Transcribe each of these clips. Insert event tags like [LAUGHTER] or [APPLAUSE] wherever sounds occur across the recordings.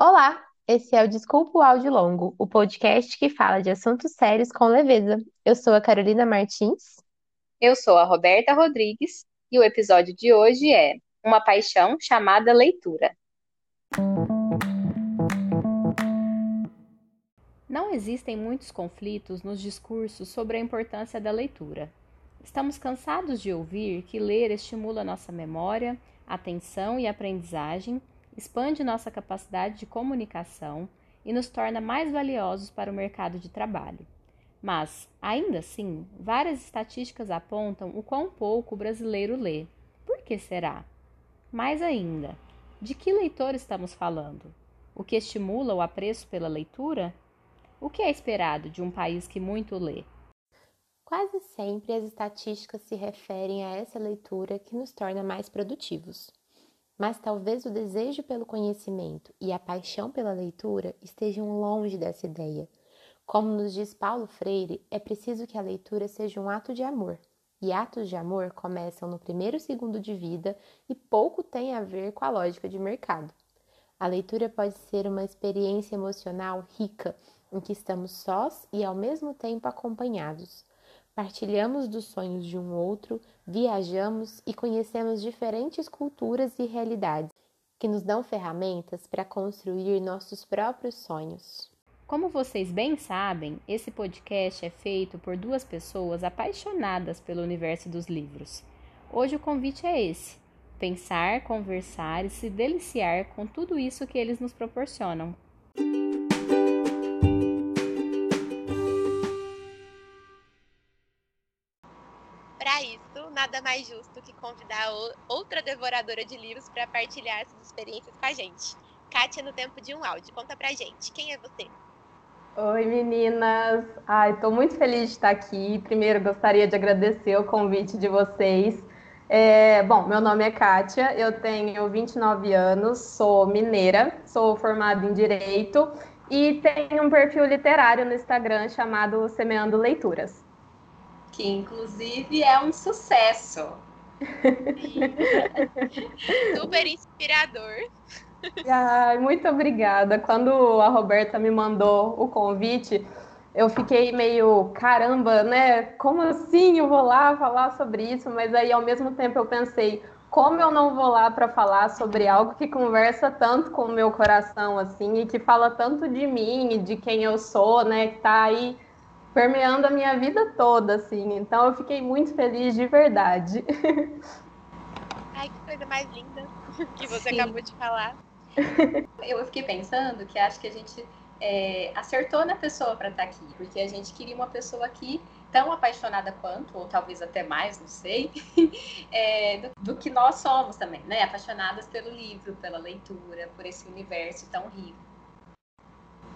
Olá, esse é o Desculpa o Áudio Longo, o podcast que fala de assuntos sérios com leveza. Eu sou a Carolina Martins. Eu sou a Roberta Rodrigues e o episódio de hoje é Uma Paixão Chamada Leitura. Não existem muitos conflitos nos discursos sobre a importância da leitura. Estamos cansados de ouvir que ler estimula nossa memória, atenção e aprendizagem expande nossa capacidade de comunicação e nos torna mais valiosos para o mercado de trabalho. Mas, ainda assim, várias estatísticas apontam o quão pouco o brasileiro lê. Por que será? Mais ainda, de que leitor estamos falando? O que estimula o apreço pela leitura? O que é esperado de um país que muito lê? Quase sempre as estatísticas se referem a essa leitura que nos torna mais produtivos. Mas talvez o desejo pelo conhecimento e a paixão pela leitura estejam longe dessa ideia. Como nos diz Paulo Freire, é preciso que a leitura seja um ato de amor. E atos de amor começam no primeiro segundo de vida e pouco tem a ver com a lógica de mercado. A leitura pode ser uma experiência emocional rica, em que estamos sós e ao mesmo tempo acompanhados. Partilhamos dos sonhos de um outro, viajamos e conhecemos diferentes culturas e realidades que nos dão ferramentas para construir nossos próprios sonhos. Como vocês bem sabem, esse podcast é feito por duas pessoas apaixonadas pelo universo dos livros. Hoje o convite é esse: pensar, conversar e se deliciar com tudo isso que eles nos proporcionam. Nada mais justo que convidar outra devoradora de livros para partilhar suas experiências com a gente. Kátia, no tempo de um áudio, conta pra gente, quem é você? Oi, meninas! Ai, estou muito feliz de estar aqui. Primeiro, gostaria de agradecer o convite de vocês. É, bom, meu nome é Kátia, eu tenho 29 anos, sou mineira, sou formada em Direito e tenho um perfil literário no Instagram chamado Semeando Leituras que inclusive é um sucesso. [LAUGHS] Super inspirador. Ai, muito obrigada. Quando a Roberta me mandou o convite, eu fiquei meio, caramba, né? Como assim eu vou lá falar sobre isso? Mas aí, ao mesmo tempo, eu pensei, como eu não vou lá para falar sobre algo que conversa tanto com o meu coração, assim, e que fala tanto de mim e de quem eu sou, né? Que tá aí permeando a minha vida toda, assim. Então eu fiquei muito feliz de verdade. Ai, que coisa mais linda que você Sim. acabou de falar. [LAUGHS] Eu fiquei pensando que acho que a gente é, acertou na pessoa para estar tá aqui, porque a gente queria uma pessoa aqui tão apaixonada quanto, ou talvez até mais, não sei, [LAUGHS] é, do, do, que nós somos também, né? Apaixonadas pelo livro, pela leitura, por esse universo tão rico.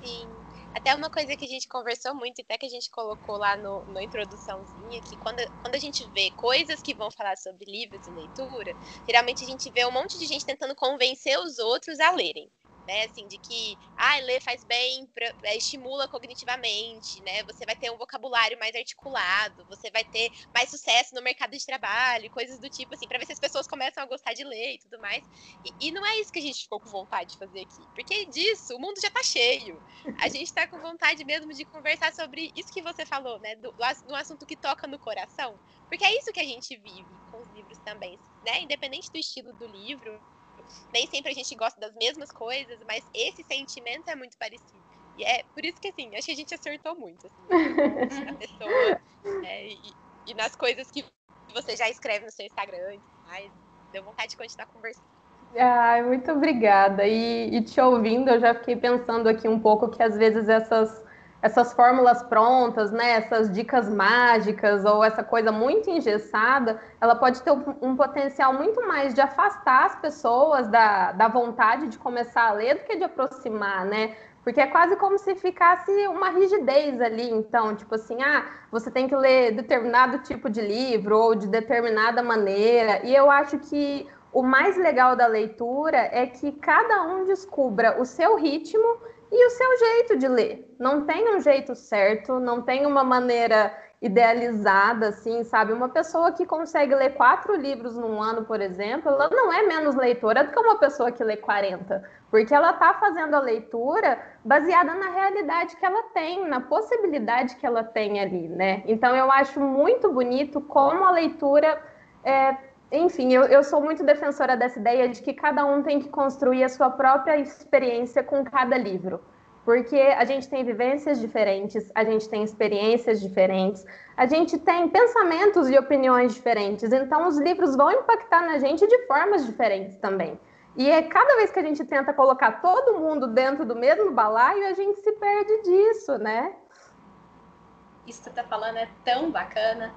Sim, até uma coisa que a gente conversou muito, até que a gente colocou lá no, na introduçãozinha, que quando, quando a gente vê coisas que vão falar sobre livros e leitura, geralmente a gente vê um monte de gente tentando convencer os outros a lerem né? Assim, de que ah, ler faz bem, é, estimula cognitivamente, né? Você vai ter um vocabulário mais articulado, você vai ter mais sucesso no mercado de trabalho, coisas do tipo, assim, para ver se as pessoas começam a gostar de ler e tudo mais. E, e, não é isso que a gente ficou com vontade de fazer aqui, porque disso o mundo já tá cheio. A gente tá com vontade mesmo de conversar sobre isso que você falou, né? Do, do assunto que toca no coração, porque é isso que a gente vive com os livros também, né? Independente do estilo do livro, nem sempre a gente gosta das mesmas coisas, mas esse sentimento é muito parecido. E é por isso que, assim, acho que a gente acertou muito, assim, [LAUGHS] na pessoa é, e, e, nas coisas que você já escreve no seu Instagram. Mas deu vontade de continuar conversando. Ai, muito obrigada. E, e te ouvindo, eu já fiquei pensando aqui um pouco que às vezes essas essas fórmulas prontas, né, essas dicas mágicas ou essa coisa muito engessada, ela pode ter um, potencial muito mais de afastar as pessoas da, da vontade de começar a ler do que de aproximar, né? Porque é quase como se ficasse uma rigidez ali, então, tipo assim, ah, você tem que ler determinado tipo de livro ou de determinada maneira. E eu acho que o mais legal da leitura é que cada um descubra o seu ritmo e o seu jeito de ler. Não tem um jeito certo, não tem uma maneira idealizada, assim, sabe? Uma pessoa que consegue ler quatro livros num ano, por exemplo, ela não é menos leitora do que uma pessoa que lê 40, porque ela está fazendo a leitura baseada na realidade que ela tem, na possibilidade que ela tem ali, né? Então eu acho muito bonito como a leitura é, enfim, eu, eu, sou muito defensora dessa ideia de que cada um tem que construir a sua própria experiência com cada livro porque a gente tem vivências diferentes, a gente tem experiências diferentes, a gente tem pensamentos e opiniões diferentes, então os livros vão impactar na gente de formas diferentes também. E é cada vez que a gente tenta colocar todo mundo dentro do mesmo balaio, a gente se perde disso, né? Isso que você está falando é tão bacana,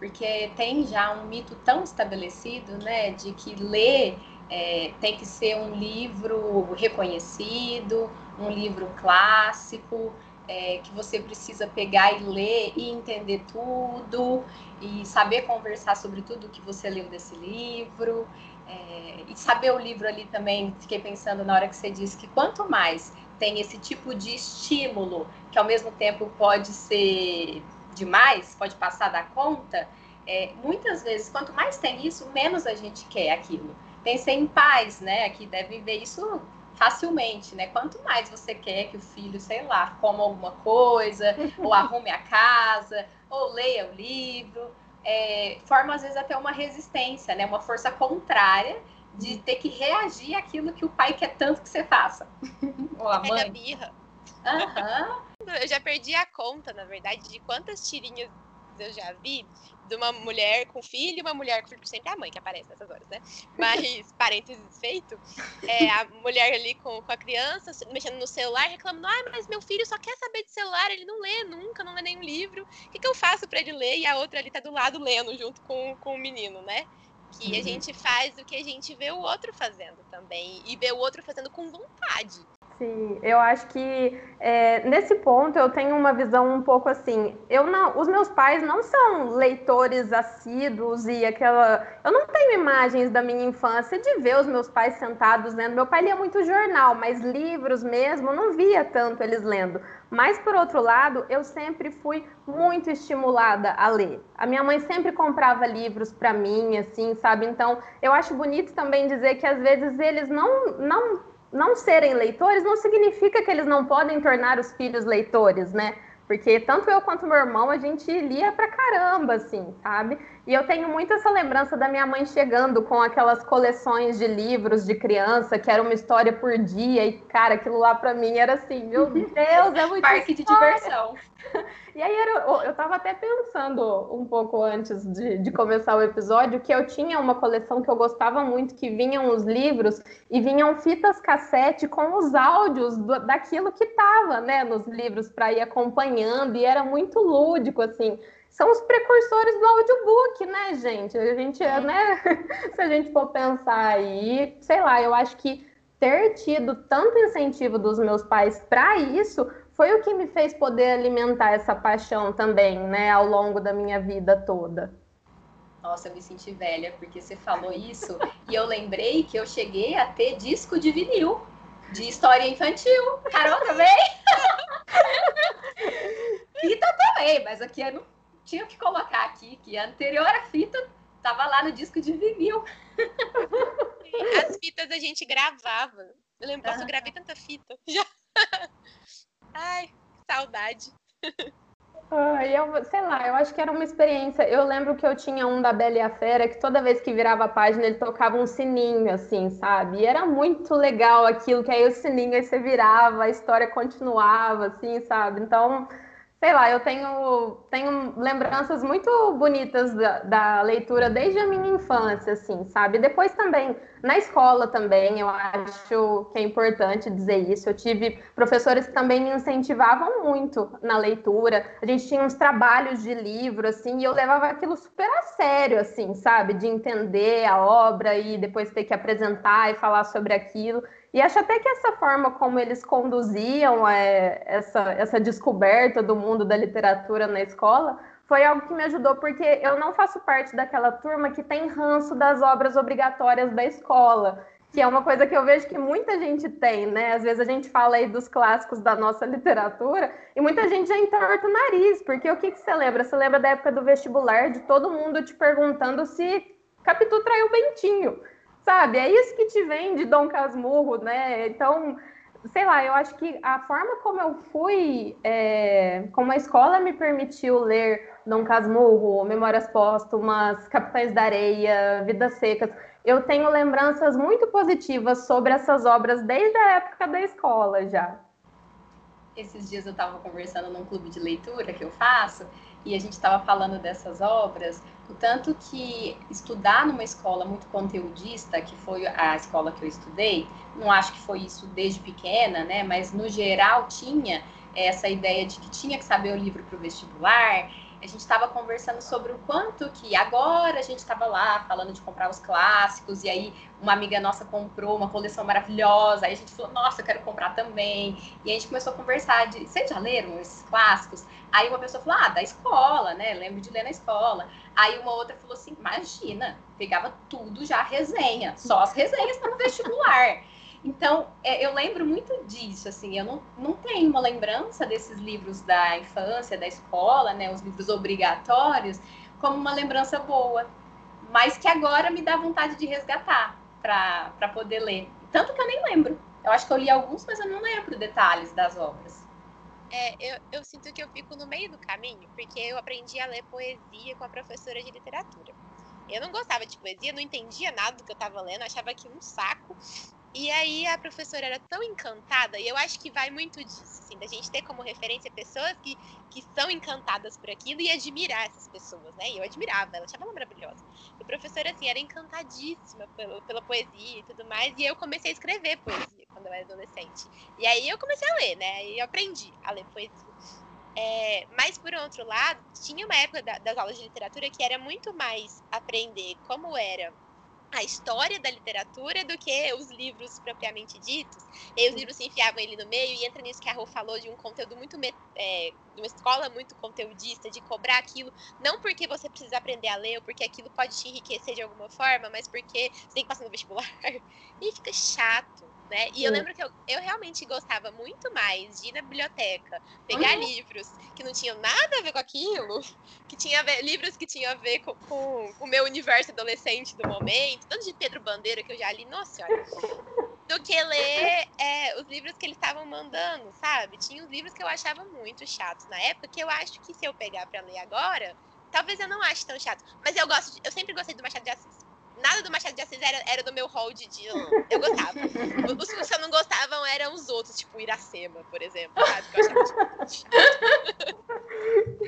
porque tem já um mito tão estabelecido, né, de que ler é, tem que ser um livro reconhecido, um livro clássico, é, que você precisa pegar e ler e entender tudo, e saber conversar sobre tudo que você leu desse livro. É, e saber o livro ali também, fiquei pensando na hora que você disse que quanto mais tem esse tipo de estímulo, que ao mesmo tempo pode ser demais, pode passar da conta, é, muitas vezes, quanto mais tem isso, menos a gente quer aquilo pensei em pais, né, que devem ver isso facilmente, né? Quanto mais você quer que o filho, sei lá, coma alguma coisa, [LAUGHS] ou arrume a casa, ou leia o livro, é, forma às vezes até uma resistência, né? Uma força contrária de ter que reagir àquilo que o pai quer tanto que você faça. ou a mãe. É birra. Uhum. Eu já perdi a conta, na verdade, de quantas tirinhas eu já vi de uma mulher com filho e uma mulher com filho, sempre a mãe que aparece nessas horas, né? Mas, [LAUGHS] parênteses feito, é a mulher ali com, com a criança, mexendo no celular, reclamando, ah, mas meu filho só quer saber de celular, ele não lê nunca, não lê nenhum livro, o que, que eu faço para ele ler? E a outra ali tá do lado lendo junto com, com o menino, né? Que uhum. a gente faz o que a gente vê o outro fazendo também, e vê o outro fazendo com vontade. Sim, eu acho que é, nesse ponto eu tenho uma visão um pouco assim. Eu não, os meus pais não são leitores assíduos e aquela. Eu não tenho imagens da minha infância de ver os meus pais sentados lendo. Meu pai lia muito jornal, mas livros mesmo não via tanto eles lendo. Mas por outro lado, eu sempre fui muito estimulada a ler. A minha mãe sempre comprava livros para mim, assim, sabe? Então eu acho bonito também dizer que às vezes eles não não não serem leitores não significa que eles não podem tornar os filhos leitores, né? Porque tanto eu quanto meu irmão, a gente lia pra caramba, assim, sabe? E eu tenho muito essa lembrança da minha mãe chegando com aquelas coleções de livros de criança, que era uma história por dia, e, cara, aquilo lá pra mim era assim, meu [LAUGHS] Deus, é muito Parque de diversão. [LAUGHS] E aí era, eu tava até pensando um pouco antes de, de, começar o episódio que eu tinha uma coleção que eu gostava muito, que vinham os livros e vinham fitas cassete com os áudios do, daquilo que tava, né, nos livros para ir acompanhando, e era muito lúdico, assim são os precursores do audiobook, né, gente? A gente, é. né? [LAUGHS] Se a gente for pensar aí, sei lá, eu acho que ter tido tanto incentivo dos meus pais para isso foi o que me fez poder alimentar essa paixão também, né, ao longo da minha vida toda. Nossa, eu me senti velha, porque você falou isso e eu lembrei que eu cheguei a ter disco de vinil de história infantil. Carol também? [LAUGHS] Fita também, mas aqui eu não tinha que colocar aqui que a anterior à fita tava lá no disco de vinil. [LAUGHS] As fitas a gente gravava. Eu lembro, ah. eu gravei tanta fita. [LAUGHS] Já. Ai, saudade. Ah, eu, sei lá, eu acho que era uma experiência. Eu lembro que eu tinha um da Bela e a Fera que toda vez que virava a página ele tocava um sininho, assim, sabe? E era muito legal aquilo, que aí o sininho aí você virava, a história continuava, assim, sabe? Então, sei lá, eu tenho, tenho lembranças muito bonitas da, da, leitura desde a minha infância, assim, sabe? Depois também, na escola também, eu acho que é importante dizer isso. Eu tive professores que também me incentivavam muito na leitura. A gente tinha uns trabalhos de livro, assim, e eu levava aquilo super a sério, assim, sabe? De entender a obra e depois ter que apresentar e falar sobre aquilo. E acho até que essa forma como eles conduziam é, essa, essa descoberta do mundo da literatura na escola foi algo que me ajudou, porque eu não faço parte daquela turma que tem ranço das obras obrigatórias da escola. que é uma coisa que eu vejo que muita gente tem, né? Às vezes a gente fala aí dos clássicos da nossa literatura e muita gente já entorta o nariz, porque o que, que você lembra? Você lembra da época do vestibular, de todo mundo te perguntando se Capitu traiu o Bentinho, sabe? É isso que te vem de Dom Casmurro, né? Então, sei lá, eu acho que a forma como eu fui, é, como a escola me permitiu ler Dom Casmurro, Memórias Póstumas, Capitães da Areia, Vidas Secas, eu tenho lembranças muito positivas sobre essas obras desde a época da escola já. Esses dias eu estava conversando num clube de leitura que eu faço e a gente estava falando dessas obras, o tanto que estudar numa escola muito conteudista, que foi a escola que eu estudei, não acho que foi isso desde pequena, né? Mas no geral tinha essa ideia de que tinha que saber o livro para o vestibular a gente estava conversando sobre o quanto que agora a gente estava lá falando de comprar os clássicos, e aí uma amiga nossa comprou uma coleção maravilhosa, aí a gente falou, nossa, eu quero comprar também. E a gente começou a conversar de, vocês já leram esses clássicos? Aí uma pessoa falou, ah, da escola, né? Lembro de ler na escola. Aí uma outra falou assim, imagina, pegava tudo já resenha, só as resenhas para o vestibular. Então, é, eu lembro muito disso, assim, eu não, não tenho uma lembrança desses livros da infância, da escola, né, os livros obrigatórios, como uma lembrança boa, mas que agora me dá vontade de resgatar para poder ler. Tanto que eu nem lembro. Eu acho que eu li alguns, mas eu não lembro detalhes das obras. É, eu, eu sinto que eu fico no meio do caminho, porque eu aprendi a ler poesia com a professora de literatura. Eu não gostava de poesia, não entendia nada do que eu estava lendo, achava que um saco. E aí a professora era tão encantada, e eu acho que vai muito disso, assim, da gente ter como referência pessoas que, que são encantadas por aquilo e admirar essas pessoas, né? E eu admirava, ela achava ela maravilhosa. E a professora, assim, era encantadíssima pelo, pela poesia e tudo mais, e eu comecei a escrever poesia quando eu era adolescente. E aí eu comecei a ler, né? E eu aprendi a ler poesia. É, mas, por outro lado, tinha uma época da, das aulas de literatura que era muito mais aprender como era a história da literatura do que os livros propriamente ditos. E os livros se enfiavam ali no meio e entra nisso que a Rô falou de um conteúdo muito é, de uma escola muito conteudista, de cobrar aquilo, não porque você precisa aprender a ler ou porque aquilo pode te enriquecer de alguma forma, mas porque você tem que passar no vestibular. [LAUGHS] E fica chato né? E eu lembro que eu, eu realmente gostava muito mais de ir na biblioteca, pegar uhum. livros que não tinham nada a ver com aquilo, que tinha ver, livros que tinham a ver com, com, com, o meu universo adolescente do momento, tanto de Pedro Bandeira que eu já li, nossa senhora, do que ler é, os livros que eles estavam mandando, sabe? Tinha os livros que eu achava muito chatos na época, que eu acho que se eu pegar para ler agora, talvez eu não ache tão chato. Mas eu gosto, de, eu sempre gostei do Machado de Assis nada do Machado de Assis era, era do meu hall de dia. Eu gostava. Os, os que eu não gostavam eram os outros, tipo Iracema, por exemplo, sabe? Que eu achava tipo,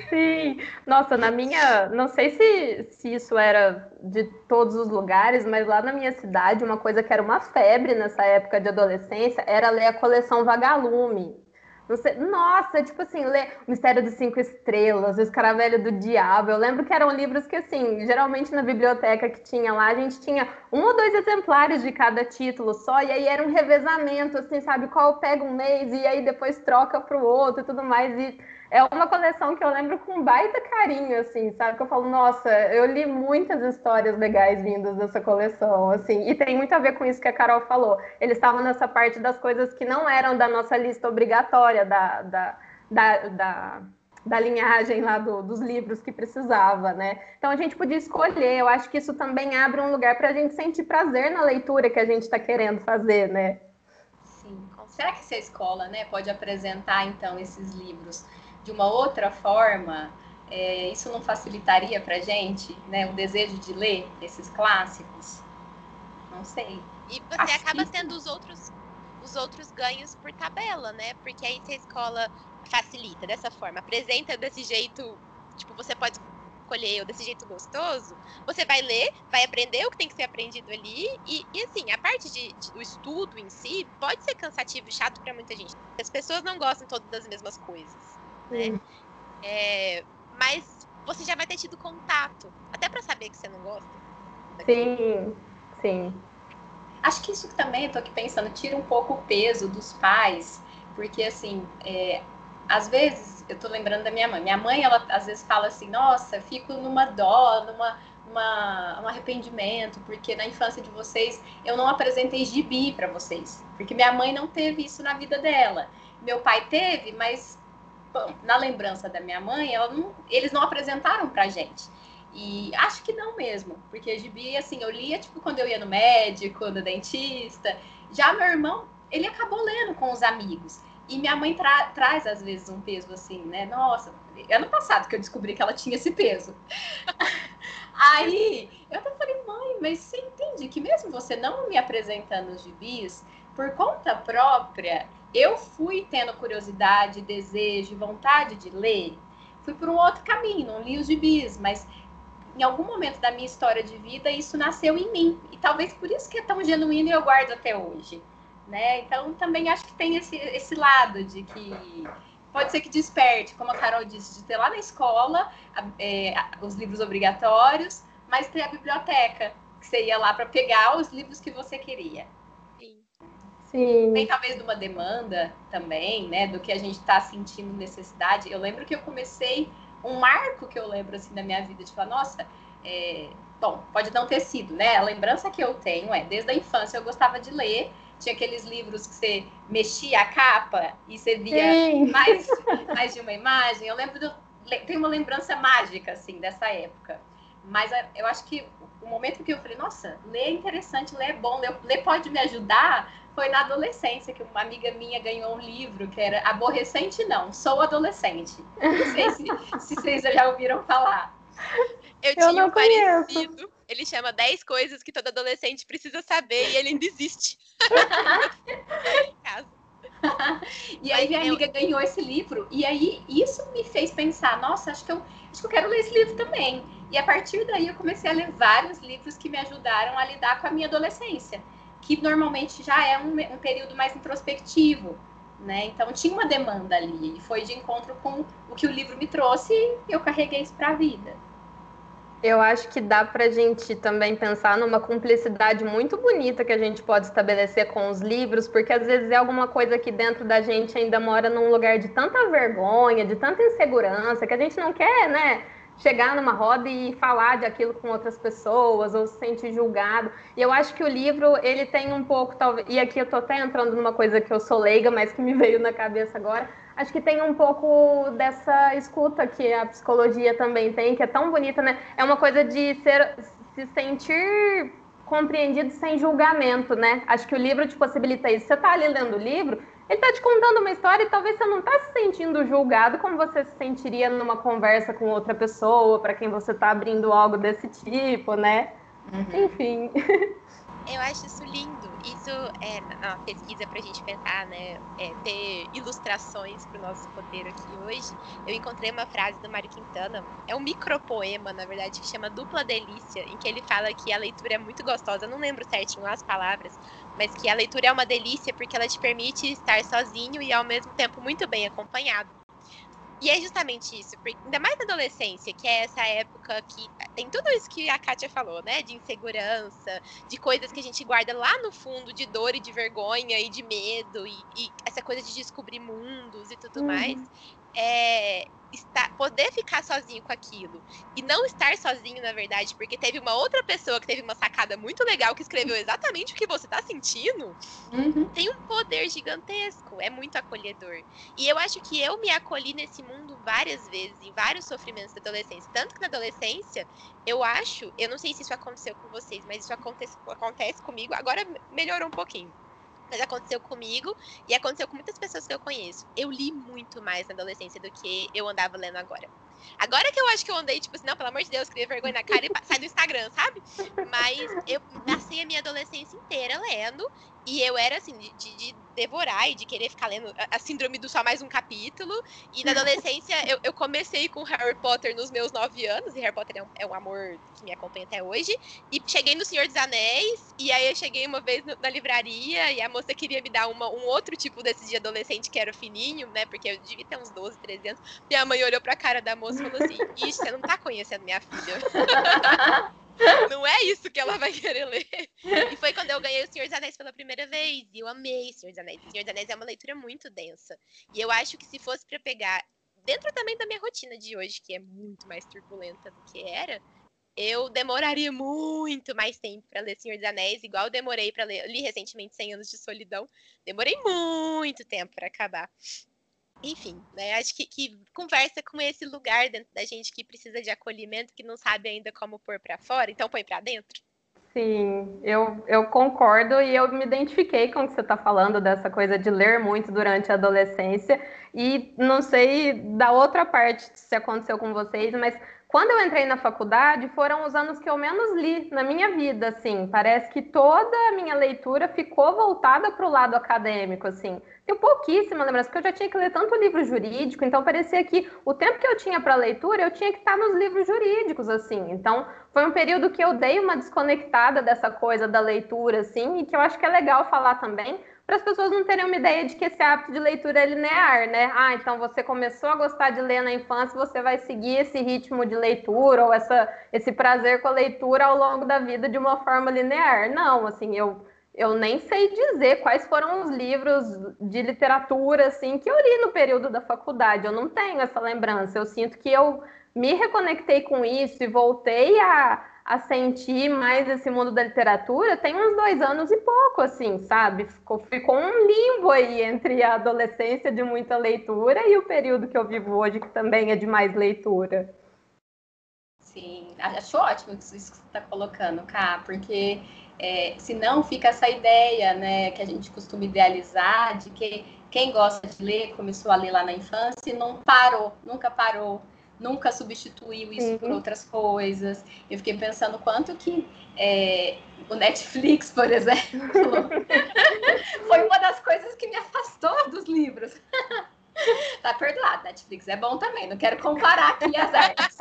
Sim. Nossa, na minha. Não sei se, se isso era de todos os lugares, mas lá na minha cidade, uma coisa que era uma febre nessa época de adolescência era ler a coleção Vagalume. Você, nossa, tipo assim, ler Mistério dos Cinco Estrelas, O Escaravelho do Diabo. Eu lembro que eram livros que, assim, geralmente na biblioteca que tinha lá, a gente tinha um ou dois exemplares de cada título só, e aí era um revezamento, assim, sabe? Qual pega um mês e aí depois troca para o outro e tudo mais. E é uma coleção que eu lembro com baita carinho, assim, sabe? Que eu falo, nossa, eu li muitas histórias legais vindas dessa coleção, assim, e tem muito a ver com isso que a Carol falou. Eles estavam nessa parte das coisas que não eram da nossa lista obrigatória, da, da, da, da, da linhagem lá do, dos livros que precisava, né? Então a gente podia escolher. Eu acho que isso também abre um lugar para a gente sentir prazer na leitura que a gente está querendo fazer, né? Sim. Será que se a escola, né, pode apresentar então esses livros? De uma outra forma, é, isso não facilitaria para gente, né, o desejo de ler esses clássicos? Não sei. E você Acho acaba tendo os outros, os outros ganhos por tabela, né? Porque aí se a escola facilita dessa forma, apresenta desse jeito, tipo, você pode escolher desse jeito gostoso, você vai ler, vai aprender o que tem que ser aprendido ali, e, e assim, a parte de, de, do estudo em si pode ser cansativo e chato para muita gente. As pessoas não gostam todas das mesmas coisas né? É, mas você já vai ter tido contato, até para saber que você não gosta. Sim, sim. Acho que isso também, eu tô aqui pensando, tira um pouco o peso dos pais, porque assim, é, às vezes, eu tô lembrando da minha mãe. Minha mãe, ela às vezes fala assim, nossa, fico numa dó, numa, uma, um arrependimento, porque na infância de vocês eu não apresentei gibi para vocês, porque minha mãe não teve isso na vida dela. Meu pai teve, mas na lembrança da minha mãe, não, eles não apresentaram pra gente. E acho que não mesmo, porque gibi, assim, eu lia, tipo, quando eu ia no médico, no dentista. Já meu irmão, ele acabou lendo com os amigos. E minha mãe tra traz, às vezes, um peso assim, né? Nossa, ano passado que eu descobri que ela tinha esse peso. [LAUGHS] Aí, eu até falei, mãe, mas você entende que mesmo você não me apresentando os gibis, por conta própria, eu fui tendo curiosidade, desejo, vontade de ler, fui por um outro caminho, não li os gibis, mas em algum momento da minha história de vida isso nasceu em mim. E talvez por isso que é tão genuíno e eu guardo até hoje. Né? Então também acho que tem esse, esse lado de que pode ser que desperte, como a Carol disse, de ter lá na escola é, os livros obrigatórios, mas ter a biblioteca, que você ia lá para pegar os livros que você queria. Sim. Tem talvez de uma demanda também, né, do que a gente está sentindo necessidade. Eu lembro que eu comecei um marco que eu lembro assim da minha vida de falar, nossa, é... bom, pode não ter sido, né? A lembrança que eu tenho é desde a infância eu gostava de ler tinha aqueles livros que você mexia a capa e você via [LAUGHS] mais, mais de uma imagem. Eu lembro, do, tem uma lembrança mágica, assim, dessa época. Mas eu acho que o momento que eu falei, nossa, ler é interessante, ler é bom, ler, ler pode me ajudar, foi na adolescência, que uma amiga minha ganhou um livro que era Aborrecente Não, Sou Adolescente. Não sei se, [LAUGHS] se vocês já ouviram falar. Eu, eu tinha um parecido. Ele chama 10 coisas que todo adolescente precisa saber e ele ainda existe. [LAUGHS] e aí minha amiga ganhou esse livro e aí isso me fez pensar, nossa, acho que eu acho que eu quero ler esse livro também. E a partir daí eu comecei a ler vários livros que me ajudaram a lidar com a minha adolescência, que normalmente já é um, um período mais introspectivo, né? Então tinha uma demanda ali e foi de encontro com o que o livro me trouxe e eu carreguei isso para a vida. Eu acho que dá para a gente também pensar numa cumplicidade muito bonita que a gente pode estabelecer com os livros, porque às vezes é alguma coisa que dentro da gente ainda mora num lugar de tanta vergonha, de tanta insegurança, que a gente não quer, né? Chegar numa roda e falar de aquilo com outras pessoas ou se sentir julgado. E eu acho que o livro, ele tem um pouco, talvez. E aqui eu tô até entrando numa coisa que eu sou leiga, mas que me [LAUGHS] veio na cabeça agora acho que tem um pouco dessa escuta que a psicologia também tem, que é tão bonita, né? É uma coisa de ser, se sentir compreendido sem julgamento, né? Acho que o livro te possibilita isso. Você está ali lendo o livro, ele está te contando uma história e talvez você não está se sentindo julgado como você se sentiria numa conversa com outra pessoa, para quem você está abrindo algo desse tipo, né? Uhum. Enfim. [LAUGHS] Eu acho isso lindo. Isso é uma pesquisa para a gente pensar, né? É, ter ilustrações para o nosso roteiro aqui hoje. Eu encontrei uma frase do Mário Quintana, é um micropoema, na verdade, que chama Dupla Delícia, em que ele fala que a leitura é muito gostosa. Não lembro certinho as palavras, mas que a leitura é uma delícia porque ela te permite estar sozinho e ao mesmo tempo muito bem acompanhado. E é justamente isso, porque ainda mais na adolescência, que é essa época que tem tudo isso que a Kátia falou, né? De insegurança, de coisas que a gente guarda lá no fundo, de dor e de vergonha e de medo, e, e essa coisa de descobrir mundos e tudo uhum. mais é, estar, poder ficar sozinho com aquilo. E não estar sozinho, na verdade, porque teve uma outra pessoa que teve uma sacada muito legal que escreveu exatamente o que você tá sentindo, uhum. tem um poder gigantesco. É muito acolhedor. E eu acho que eu me acolhi nesse mundo várias vezes, em vários sofrimentos da adolescência. Tanto que na adolescência, eu acho, eu não sei se isso aconteceu com vocês, mas isso acontece, acontece comigo, agora melhorou um pouquinho mas aconteceu comigo e aconteceu com muitas pessoas que eu conheço. Eu li muito mais na adolescência do que eu andava lendo agora. Agora que eu acho que eu andei, tipo assim, não, pelo amor de Deus, cria vergonha na cara e sai do Instagram, sabe? Mas eu passei a minha adolescência inteira lendo e eu era assim, de, de, devorar e de querer ficar lendo a, síndrome do só mais um capítulo. E na adolescência eu, eu, comecei com Harry Potter nos meus nove anos, e Harry Potter é um, é um, amor que me acompanha até hoje. E cheguei no Senhor dos Anéis, e aí eu cheguei uma vez no, na livraria e a moça queria me dar uma, um outro tipo desse de adolescente que era fininho, né? Porque eu devia ter uns 12, 13 anos. Minha mãe olhou pra cara da moça e falou assim: Ixi, você não tá conhecendo minha filha. [LAUGHS] Não é isso que ela vai querer ler. E foi quando eu ganhei o Senhor dos Anéis pela primeira vez. E eu amei Senhor dos Anéis. O Senhor dos Anéis é uma leitura muito densa. E eu acho que se fosse para pegar, dentro também da minha rotina de hoje, que é muito mais turbulenta do que era, eu demoraria muito mais tempo para ler Senhor dos Anéis, igual eu demorei para ler. Eu li recentemente 100 Anos de Solidão. Demorei muito tempo para acabar. Enfim, né? Acho que, que, conversa com esse lugar dentro da gente que precisa de acolhimento, que não sabe ainda como pôr para fora, então põe para dentro. Sim, eu, eu concordo e eu me identifiquei com o que você está falando dessa coisa de ler muito durante a adolescência. E não sei da outra parte se aconteceu com vocês, mas quando eu entrei na faculdade, foram os anos que eu menos li na minha vida, assim. Parece que toda a minha leitura ficou voltada para o lado acadêmico, assim. Tenho pouquíssima lembrança, porque eu já tinha que ler tanto livro jurídico, então parecia que o tempo que eu tinha para leitura, eu tinha que estar nos livros jurídicos, assim. Então, foi um período que eu dei uma desconectada dessa coisa da leitura, assim, e que eu acho que é legal falar também, para as pessoas não terem uma ideia de que esse hábito de leitura é linear, né? Ah, então você começou a gostar de ler na infância, você vai seguir esse ritmo de leitura ou essa, esse prazer com a leitura ao longo da vida de uma forma linear. Não, assim, eu, eu nem sei dizer quais foram os livros de literatura, assim, que eu li no período da faculdade. Eu não tenho essa lembrança. Eu sinto que eu me reconectei com isso e voltei a a sentir mais esse mundo da literatura tem uns dois anos e pouco, assim, sabe? Ficou, ficou um limbo aí entre a adolescência de muita leitura e o período que eu vivo hoje, que também é de mais leitura. Sim, acho ótimo isso que você está colocando, Cá, porque é, senão fica essa ideia, né, que a gente costuma idealizar de que quem gosta de ler começou a ler lá na infância e não parou, nunca parou nunca substituiu isso uhum. por outras coisas. Eu fiquei pensando quanto que é, o Netflix, por exemplo, [LAUGHS] foi uma das coisas que me afastou dos livros. [LAUGHS] tá perdoado, Netflix é bom também, não quero comparar aqui as artes.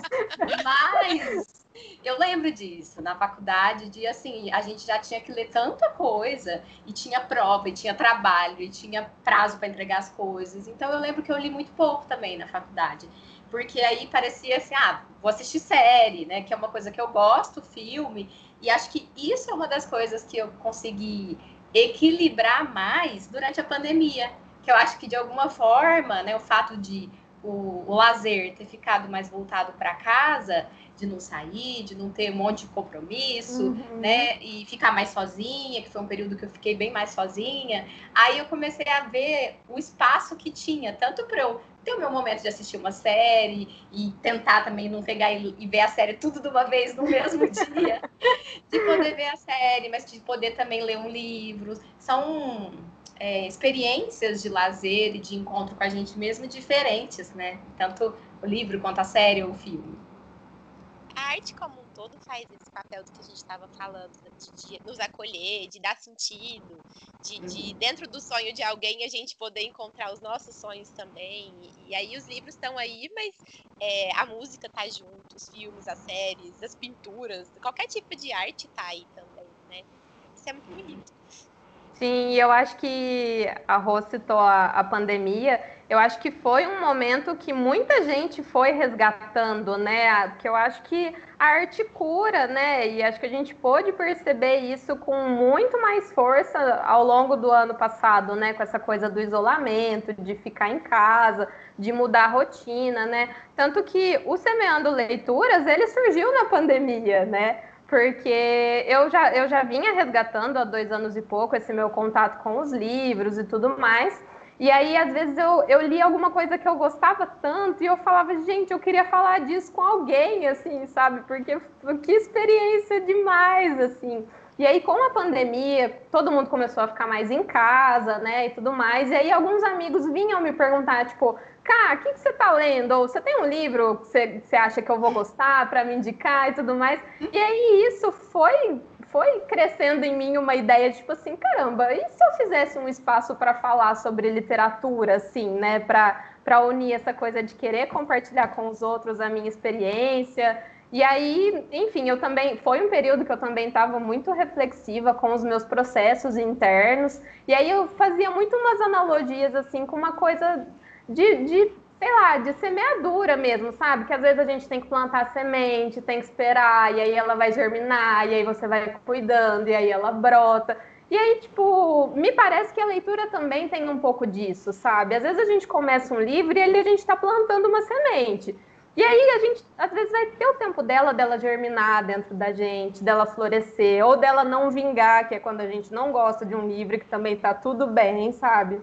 Mas eu lembro disso na faculdade, de assim, a gente já tinha que ler tanta coisa, e tinha prova, e tinha trabalho, e tinha prazo para entregar as coisas. Então eu lembro que eu li muito pouco também na faculdade porque aí parecia assim, ah, vou assistir série, né? Que é uma coisa que eu gosto, filme, e acho que isso é uma das coisas que eu consegui equilibrar mais durante a pandemia, que eu acho que de alguma forma, né, o fato de o, o lazer ter ficado mais voltado para casa, de não sair, de não ter um monte de compromisso, uhum. né? E ficar mais sozinha, que foi um período que eu fiquei bem mais sozinha. Aí eu comecei a ver o espaço que tinha, tanto para eu ter o meu momento de assistir uma série e tentar também não pegar e, e ver a série tudo de uma vez no mesmo [LAUGHS] dia, de poder ver a série, mas de poder também ler um livro. São é, experiências de lazer e de encontro com a gente mesmo diferentes, né? Tanto o livro quanto a série ou o filme. A arte como todo faz esse papel do que a gente estava falando, né? de, de, nos acolher, de dar sentido, de, de, uhum. dentro do sonho de alguém a gente poder encontrar os nossos sonhos também. E, e aí os livros estão aí, mas é, a música tá junto, os filmes, as séries, as pinturas, qualquer tipo de arte tá aí também, né? Isso é muito bonito. Sim, eu acho que a Rô citou a, a, pandemia. Eu acho que foi um momento que muita gente foi resgatando, né? Porque eu acho que a arte cura, né? E acho que a gente pôde perceber isso com muito mais força ao longo do ano passado, né? Com essa coisa do isolamento, de ficar em casa, de mudar a rotina, né? Tanto que o Semeando Leituras, ele surgiu na pandemia, né? porque eu já, eu já vinha resgatando há dois anos e pouco esse meu contato com os livros e tudo mais. E aí, às vezes, eu, eu li alguma coisa que eu gostava tanto e eu falava, gente, eu queria falar disso com alguém, assim, sabe? Porque que experiência demais, assim. E aí, com a pandemia, todo mundo começou a ficar mais em casa, né, e tudo mais. E aí, alguns amigos vinham me perguntar, tipo, Cá, o que, que, você está lendo? Ou você tem um livro que você, você acha que eu vou gostar para me indicar e tudo mais? E aí isso foi foi crescendo em mim uma ideia de tipo assim, caramba, e se eu fizesse um espaço para falar sobre literatura, assim, né, para unir essa coisa de querer compartilhar com os outros a minha experiência. E aí, enfim, eu também foi um período que eu também estava muito reflexiva com os meus processos internos. E aí eu fazia muito umas analogias assim com uma coisa de, de, sei lá, de semeadura mesmo, sabe? Que às vezes a gente tem que plantar semente, tem que esperar, e aí ela vai germinar, e aí você vai cuidando, e aí ela brota. E aí, tipo, me parece que a leitura também tem um pouco disso, sabe? Às vezes a gente começa um livro e ali a gente está plantando uma semente. E aí a gente, às vezes, vai ter o tempo dela, dela germinar dentro da gente, dela florescer, ou dela não vingar, que é quando a gente não gosta de um livro, que também tá tudo bem, sabe?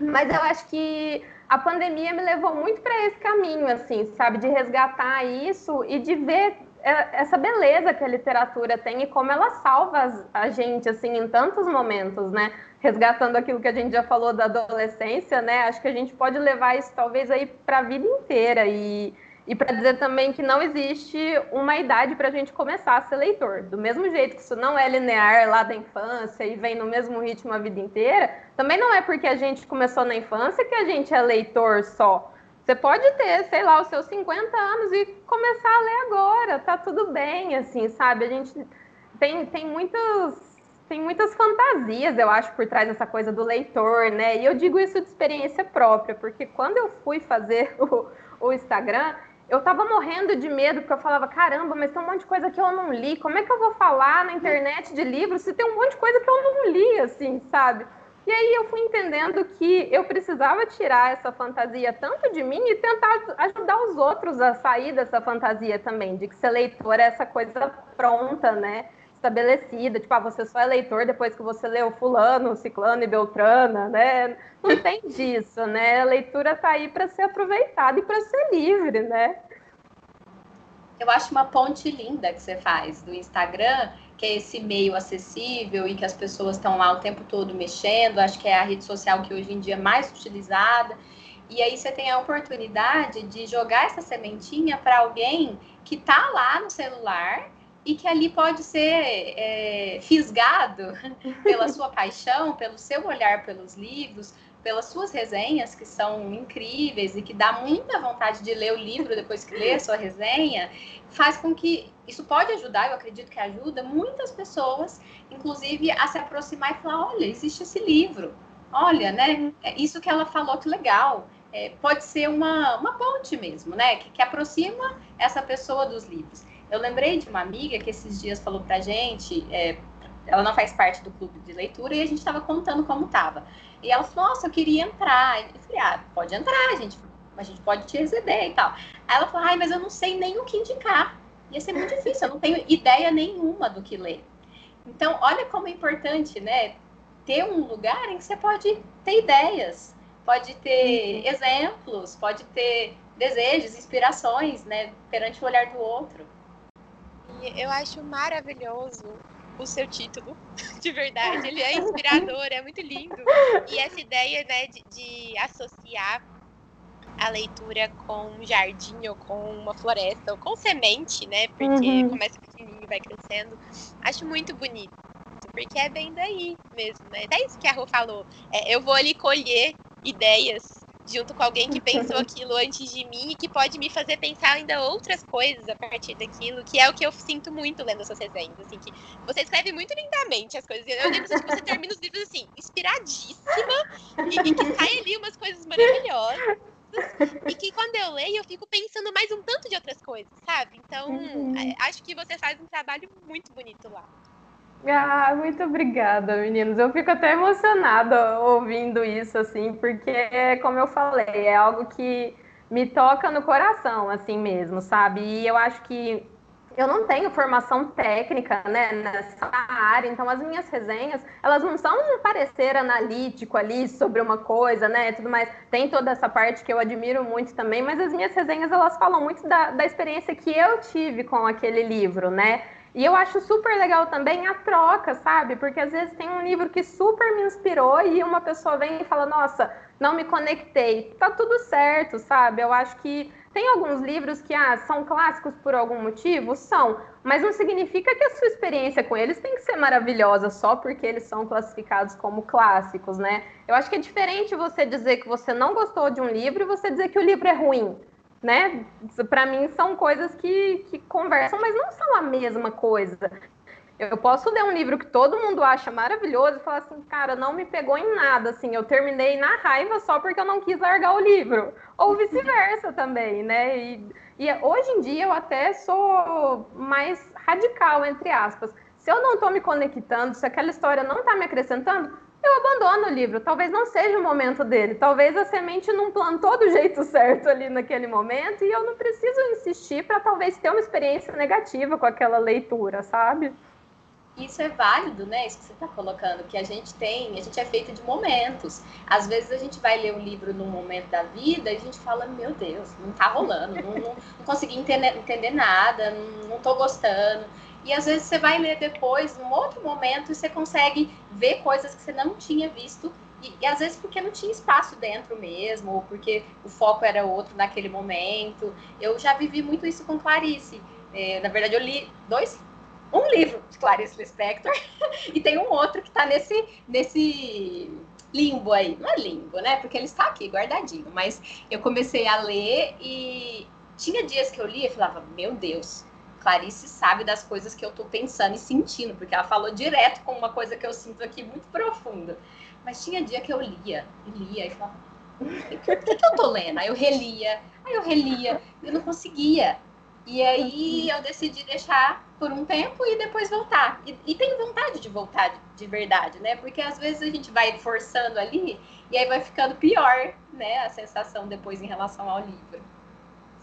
Mas eu acho que a pandemia me levou muito para esse caminho, assim, sabe? De resgatar isso e de ver é, essa beleza que a literatura tem e como ela salva a gente, assim, em tantos momentos, né? Resgatando aquilo que a gente já falou da adolescência, né? Acho que a gente pode levar isso, talvez, aí para a vida inteira e e para dizer também que não existe uma idade para a gente começar a ser leitor. Do mesmo jeito que isso não é linear lá da infância e vem no mesmo ritmo a vida inteira, também não é porque a gente começou na infância que a gente é leitor só. Você pode ter, sei lá, os seus 50 anos e começar a ler agora, tá tudo bem, assim, sabe? A gente tem, tem muitos tem muitas fantasias, eu acho, por trás dessa coisa do leitor, né? E eu digo isso de experiência própria, porque quando eu fui fazer [LAUGHS] o, o Instagram, eu tava morrendo de medo, porque eu falava, caramba, mas tem um monte de coisa que eu não li. Como é que eu vou falar na internet de livros se tem um monte de coisa que eu não li, assim, sabe? E aí eu fui entendendo que eu precisava tirar essa fantasia tanto de mim e tentar ajudar os outros a sair dessa fantasia também, de que ser leitor é essa coisa pronta, né? Estabelecida, tipo, ah, você só é leitor depois que você leu fulano, ciclano e beltrana, né? Não tem [LAUGHS] disso, né? A leitura está aí para ser aproveitada e para ser livre, né? Eu acho uma ponte linda que você faz do Instagram, que é esse meio acessível e que as pessoas estão lá o tempo todo mexendo. Acho que é a rede social que hoje em dia é mais utilizada. E aí você tem a oportunidade de jogar essa sementinha para alguém que está lá no celular e que ali pode ser é, fisgado [LAUGHS] pela sua paixão, pelo seu olhar pelos livros, pelas suas resenhas, que são incríveis e que dá muita vontade de ler o livro depois que lê a sua resenha, faz com que isso pode ajudar, eu acredito que ajuda muitas pessoas, inclusive a se aproximar e falar: olha, existe esse livro, olha, né? É isso que ela falou, que legal. É, pode ser uma, uma ponte mesmo, né? Que, que aproxima essa pessoa dos livros. Eu lembrei de uma amiga que esses dias falou pra gente, é, ela não faz parte do clube de leitura, e a gente estava contando como estava. E ela falou, nossa, eu queria entrar. Eu falei, ah, pode entrar, gente. A gente pode te receber e tal. Aí ela falou, ai, mas eu não sei nem o que indicar. Ia ser muito difícil, eu não tenho ideia nenhuma do que ler. Então, olha como é importante, né? Ter um lugar em que você pode ter ideias, pode ter uhum. exemplos, pode ter desejos, inspirações, né? Perante o olhar do outro. Eu acho maravilhoso o seu título, [LAUGHS] de verdade. Ele é inspirador, é muito lindo. E essa ideia, né, de, de associar a leitura com um jardim ou com uma floresta ou com semente, né? Porque uhum. começa pequenininho e vai crescendo. Acho muito bonito. Porque é bem daí mesmo, né? É isso que a Rô falou. É, eu vou ali colher ideias junto com alguém que pensou [LAUGHS] aquilo antes de mim e que pode me fazer pensar ainda outras coisas a partir daquilo, que é o que eu sinto muito lendo essas resenhas, assim, que você escreve muito lindamente as coisas. Eu lembro que você termina os livros assim, inspiradíssima, e, e que sai ali umas coisas maravilhosas. E que quando eu leio, eu fico pensando mais um tanto de outras coisas, sabe? Então, uhum. acho que você faz um trabalho muito bonito lá. Ah, muito obrigada, meninos. Eu fico até emocionada ouvindo isso, assim, porque, como eu falei, é algo que me toca no coração, assim mesmo, sabe? E eu acho que eu não tenho formação técnica, né, nessa área, então as minhas resenhas, elas não são um parecer analítico ali sobre uma coisa, né, tudo mais. Tem toda essa parte que eu admiro muito também, mas as minhas resenhas, elas falam muito da, da experiência que eu tive com aquele livro, né? E eu acho super legal também a troca, sabe? Porque às vezes tem um livro que super me inspirou e uma pessoa vem e fala: Nossa, não me conectei. Tá tudo certo, sabe? Eu acho que tem alguns livros que ah, são clássicos por algum motivo? São, mas não significa que a sua experiência com eles tem que ser maravilhosa só porque eles são classificados como clássicos, né? Eu acho que é diferente você dizer que você não gostou de um livro e você dizer que o livro é ruim né? Para mim são coisas que, que conversam, mas não são a mesma coisa. Eu posso ler um livro que todo mundo acha maravilhoso e falar assim, cara, não me pegou em nada, assim, eu terminei na raiva só porque eu não quis largar o livro. Ou vice-versa [LAUGHS] também, né? E, e, hoje em dia eu até sou mais radical, entre aspas. Se eu não estou me conectando, se aquela história não está me acrescentando, eu abandono o livro. Talvez não seja o momento dele. Talvez a semente não plantou do jeito certo ali naquele momento e eu não preciso insistir para talvez ter uma experiência negativa com aquela leitura, sabe? Isso é válido, né? Isso que você está colocando, que a gente tem, a gente é feito de momentos. Às vezes a gente vai ler um livro num momento da vida e a gente fala, meu Deus, não tá rolando, não, não, não consegui entender, entender nada, não, não tô gostando. E às vezes você vai ler depois, num outro momento, e você consegue ver coisas que você não tinha visto. E, e às vezes porque não tinha espaço dentro mesmo, ou porque o foco era outro naquele momento. Eu já vivi muito isso com Clarice. É, na verdade, eu li dois, um livro de Clarice Lispector [LAUGHS] e tem um outro que está nesse, nesse limbo aí. Não é limbo, né? Porque ele está aqui guardadinho. Mas eu comecei a ler e tinha dias que eu lia e falava, meu Deus, Clarice sabe das coisas que eu tô pensando e sentindo, porque ela falou direto com uma coisa que eu sinto aqui muito profunda. Mas tinha dia que eu lia, e lia, e falava, o que, eu tô lendo? Aí eu relia, aí eu relia, eu não conseguia. E aí eu decidi deixar por um tempo e depois voltar. E, e tenho vontade de voltar de, de, verdade, né? Porque às vezes a gente vai forçando ali e aí vai ficando pior, né? A sensação depois em relação ao livro.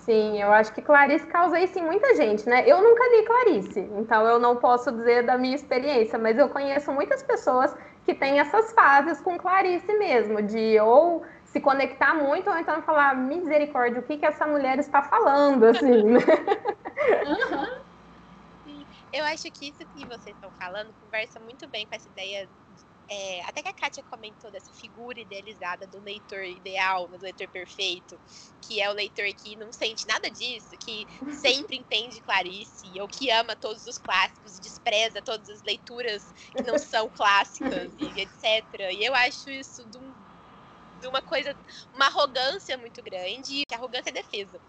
Sim, eu acho que Clarice causa isso em muita gente, né? Eu nunca li Clarice, então eu não posso dizer da minha experiência, mas eu conheço muitas pessoas que têm essas fases com Clarice mesmo, de ou se conectar muito, ou então falar, misericórdia, o que, que essa mulher está falando, assim, né? [LAUGHS] Uhum. Eu acho que isso que vocês estão falando conversa muito bem com essa ideia é, até que a Kátia comentou dessa figura idealizada do leitor ideal, do leitor perfeito, que é o leitor que não sente nada disso, que [LAUGHS] sempre entende Clarice, ou que ama todos os clássicos, despreza todas as leituras que não são [LAUGHS] clássicas, e etc. E eu acho isso de, um, de uma coisa, uma arrogância muito grande, que arrogância é defesa.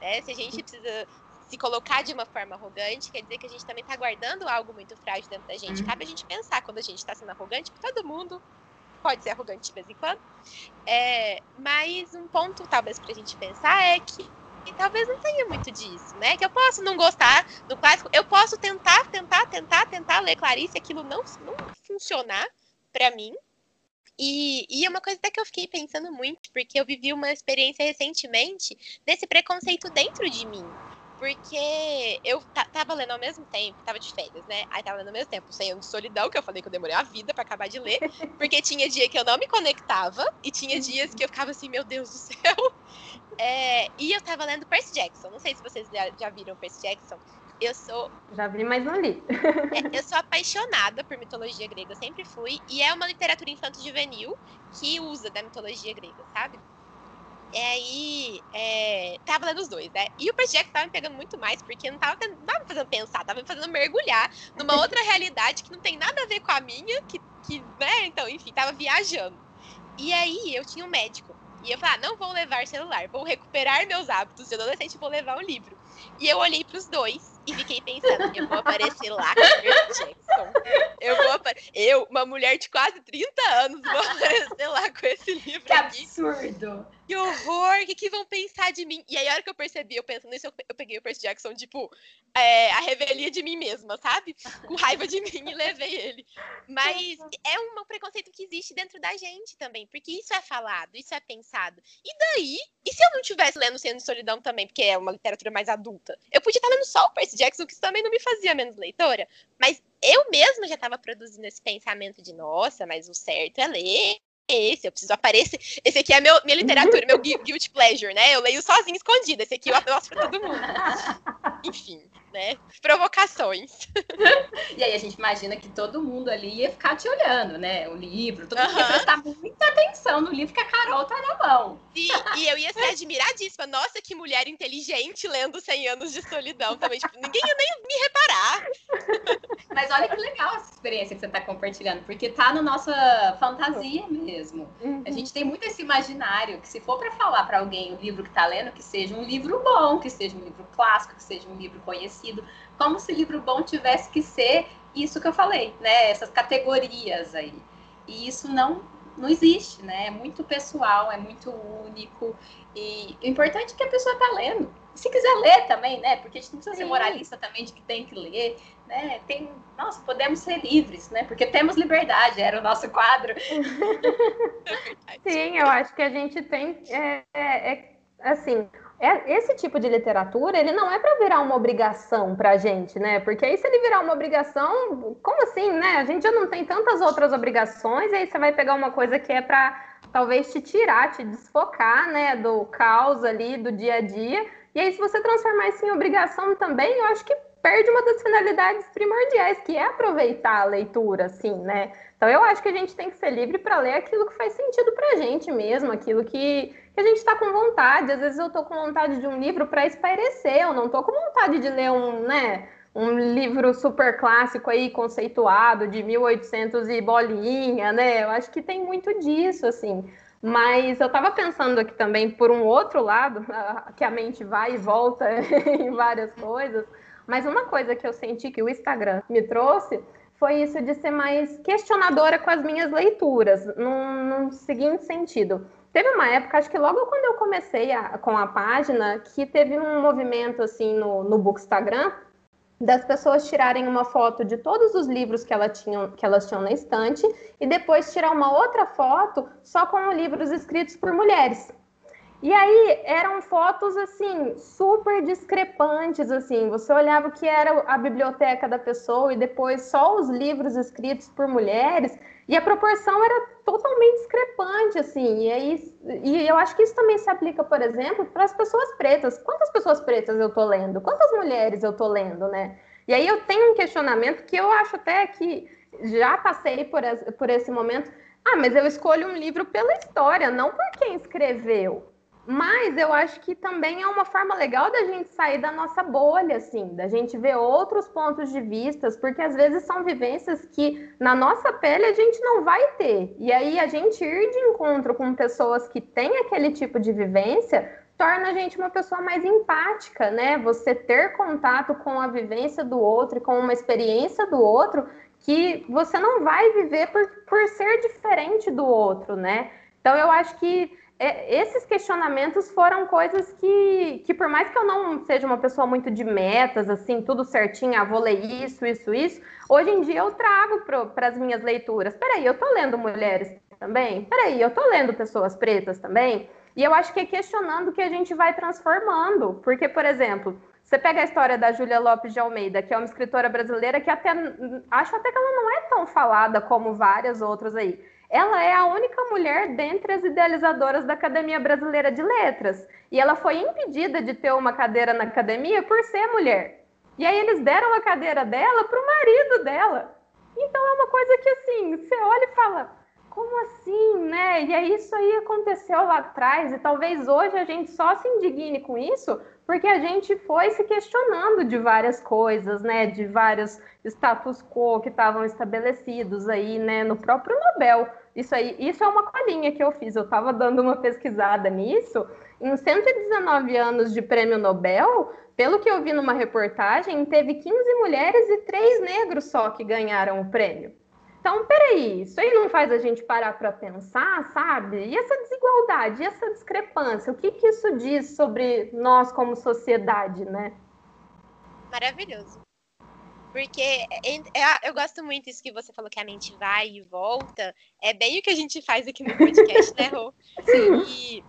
Né? Se a gente precisa se colocar de uma forma arrogante, quer dizer que a gente também está guardando algo muito frágil dentro da gente. Uhum. Cabe a gente pensar quando a gente está sendo arrogante, porque todo mundo pode ser arrogante de vez em quando. É, mas um ponto, talvez, para a gente pensar é que e talvez não tenha muito disso, né? Que eu posso não gostar do clássico, eu posso tentar, tentar, tentar, tentar ler Clarice, aquilo não, não funcionar para mim. E, e é uma coisa até que eu fiquei pensando muito, porque eu vivi uma experiência recentemente desse preconceito dentro de mim. Porque eu tava lendo ao mesmo tempo, tava de férias, né? Aí tava lendo ao mesmo tempo, Anos de Solidão, que eu falei que eu demorei a vida para acabar de ler, [LAUGHS] porque tinha dia que eu não me conectava, e tinha dias que eu ficava assim, meu Deus do [LAUGHS] céu. É, e eu tava lendo Percy Jackson, não sei se vocês já, já viram Percy Jackson. Eu sou. Já vi, mas não li. é, eu sou apaixonada por mitologia grega, sempre fui, e é uma literatura infanto-juvenil que usa da mitologia grega, sabe? E aí, é, tava lendo os dois, né? E o Percy Jackson tava me pegando muito mais, porque não tava, não tava me fazendo pensar, tava me fazendo mergulhar numa outra realidade que não tem nada a ver com a minha, que, que né? Então, enfim, tava viajando. E aí, eu tinha um médico. E eu falei, ah, não vou levar celular, vou recuperar meus hábitos de adolescente, vou levar um livro. E eu olhei pros dois e fiquei pensando, eu vou aparecer lá com o Percy Jackson. Eu vou aparecer. Eu, uma mulher de quase 30 anos, vou [LAUGHS] aparecer lá com esse livro. Que absurdo! Que horror! O que, que vão pensar de mim? E aí, a hora que eu percebi, eu pensando nisso, eu, peguei o Percy Jackson, tipo, é, a revelia de mim mesma, sabe? Com raiva de mim e levei ele. Mas é um preconceito que existe dentro da gente também, porque isso é falado, isso é pensado. E daí? E se eu não estivesse lendo Sendo Solidão também, porque é uma literatura mais adulta? Eu podia estar lendo só o Percy Jackson, que isso também não me fazia menos leitora. Mas eu mesma já estava produzindo esse pensamento de, nossa, mas o certo é ler esse, eu preciso aparecer. Esse aqui é meu, minha literatura, meu guilty pleasure, né? Eu leio sozinho, escondido. Esse aqui eu mostro pra todo mundo. [LAUGHS] Enfim, né? Provocações. [LAUGHS] E aí a gente imagina que todo mundo ali ia ficar te olhando, né? O livro, todo mundo uh -huh. ia prestar muita atenção no livro que a Carol tá na mão. Sim, e eu ia ser admiradíssima. Nossa, que mulher inteligente lendo 100 anos de solidão também. Tipo, ninguém ia nem me reparar. [LAUGHS] Mas olha que legal essa experiência que você tá compartilhando, porque tá na nossa fantasia mesmo. Uhum. A gente tem muito esse imaginário que se for para falar para alguém o livro que está lendo, que seja um livro bom, que seja um livro clássico, que seja um livro conhecido, como se livro bom tivesse que ser isso que eu falei, né? Essas categorias aí. E isso não não existe, né? É muito pessoal, é muito único. E o importante é que a pessoa está lendo. se quiser ler também, né? Porque a gente não precisa ser moralista também de que tem que ler, né? Tem, nossa, podemos ser livres, né? Porque temos liberdade, era o nosso quadro. [LAUGHS] Sim, eu acho que a gente tem, é, é, é assim, esse tipo de literatura, ele não é para virar uma obrigação para a gente, né? Porque aí se ele virar uma obrigação, como assim, né? A gente já não tem tantas outras obrigações, e aí você vai pegar uma coisa que é para talvez te tirar, te desfocar, né, do caos ali, do dia a dia. E aí se você transformar isso em obrigação também, eu acho que perde uma das finalidades primordiais, que é aproveitar a leitura, assim, né? Então eu acho que a gente tem que ser livre para ler aquilo que faz sentido para a gente mesmo, aquilo que que a gente está com vontade. Às vezes eu estou com vontade de um livro para espairecer, eu não estou com vontade de ler um, né, um livro super clássico aí, conceituado, de 1800 e bolinha, né? Eu acho que tem muito disso, assim. Mas eu estava pensando aqui também, por um outro lado, [LAUGHS] que a mente vai e volta [LAUGHS] em várias coisas, mas uma coisa que eu senti que o Instagram me trouxe foi isso de ser mais questionadora com as minhas leituras, num, num seguinte sentido. Teve uma época, acho que logo quando eu comecei a, com a página, que teve um movimento assim no, no Bookstagram das pessoas tirarem uma foto de todos os livros que, ela tinham, que elas tinham na estante e depois tirar uma outra foto só com livros escritos por mulheres. E aí eram fotos assim super discrepantes assim. Você olhava o que era a biblioteca da pessoa e depois só os livros escritos por mulheres e a proporção era totalmente discrepante assim. E aí e eu acho que isso também se aplica, por exemplo, para as pessoas pretas. Quantas pessoas pretas eu tô lendo? Quantas mulheres eu tô lendo, né? E aí eu tenho um questionamento que eu acho até que já passei por, por esse momento. Ah, mas eu escolho um livro pela história, não por quem escreveu. Mas eu acho que também é uma forma legal da gente sair da nossa bolha, assim, da gente ver outros pontos de vista, porque às vezes são vivências que na nossa pele a gente não vai ter. E aí a gente ir de encontro com pessoas que têm aquele tipo de vivência torna a gente uma pessoa mais empática, né? Você ter contato com a vivência do outro e com uma experiência do outro que você não vai viver por, por ser diferente do outro, né? Então eu acho que é, esses questionamentos foram coisas que, que, por mais que eu não seja uma pessoa muito de metas, assim, tudo certinho, ah, vou ler isso, isso, isso, hoje em dia eu trago para as minhas leituras. Peraí, eu estou lendo mulheres também? Peraí, eu estou lendo pessoas pretas também? E eu acho que é questionando que a gente vai transformando. Porque, por exemplo, você pega a história da Júlia Lopes de Almeida, que é uma escritora brasileira que até acho até que ela não é tão falada como várias outras aí ela é a única mulher dentre as idealizadoras da Academia Brasileira de Letras. E ela foi impedida de ter uma cadeira na academia por ser mulher. E aí eles deram a cadeira dela para o marido dela. Então é uma coisa que assim, você olha e fala, como assim, né? E aí isso aí aconteceu lá atrás, e talvez hoje a gente só se indigne com isso, porque a gente foi se questionando de várias coisas, né? De vários status quo que estavam estabelecidos aí, né? No próprio Nobel. Isso aí, isso é uma colinha que eu fiz. Eu estava dando uma pesquisada nisso. Em 119 anos de prêmio Nobel, pelo que eu vi numa reportagem, teve 15 mulheres e 3 negros só que ganharam o prêmio. Então, peraí, isso aí não faz a gente parar para pensar, sabe? E essa desigualdade, e essa discrepância, o que, que isso diz sobre nós como sociedade, né? Maravilhoso. Porque é, é, eu gosto muito disso que você falou que a mente vai e volta. É bem o que a gente faz aqui no podcast, né, Rô? Sim. E,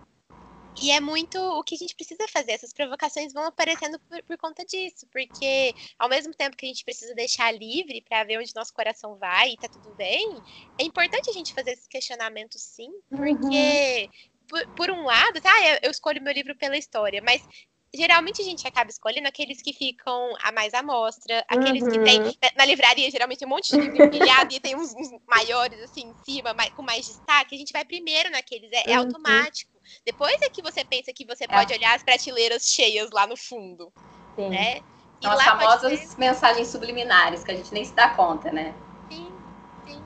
e é muito o que a gente precisa fazer. Essas provocações vão aparecendo por, por conta disso. Porque ao mesmo tempo que a gente precisa deixar livre para ver onde nosso coração vai e tá tudo bem, é importante a gente fazer esses questionamentos sim. Porque. Uhum. Por, por, um lado, tá, eu, eu escolho meu livro pela história, mas geralmente a gente acaba escolhendo aqueles que ficam a mais amostra, aqueles uhum. que tem. Na, na, livraria, geralmente, um monte de livro empilhado e tem uns, uns, maiores assim em cima, mais, com mais destaque. A gente vai primeiro naqueles, é, é uhum. automático. Depois é que você pensa que você pode é. olhar as prateleiras cheias lá no fundo. Sim. Né? E São as famosas ser... mensagens subliminares que a gente nem se dá conta, né? Sim, sim.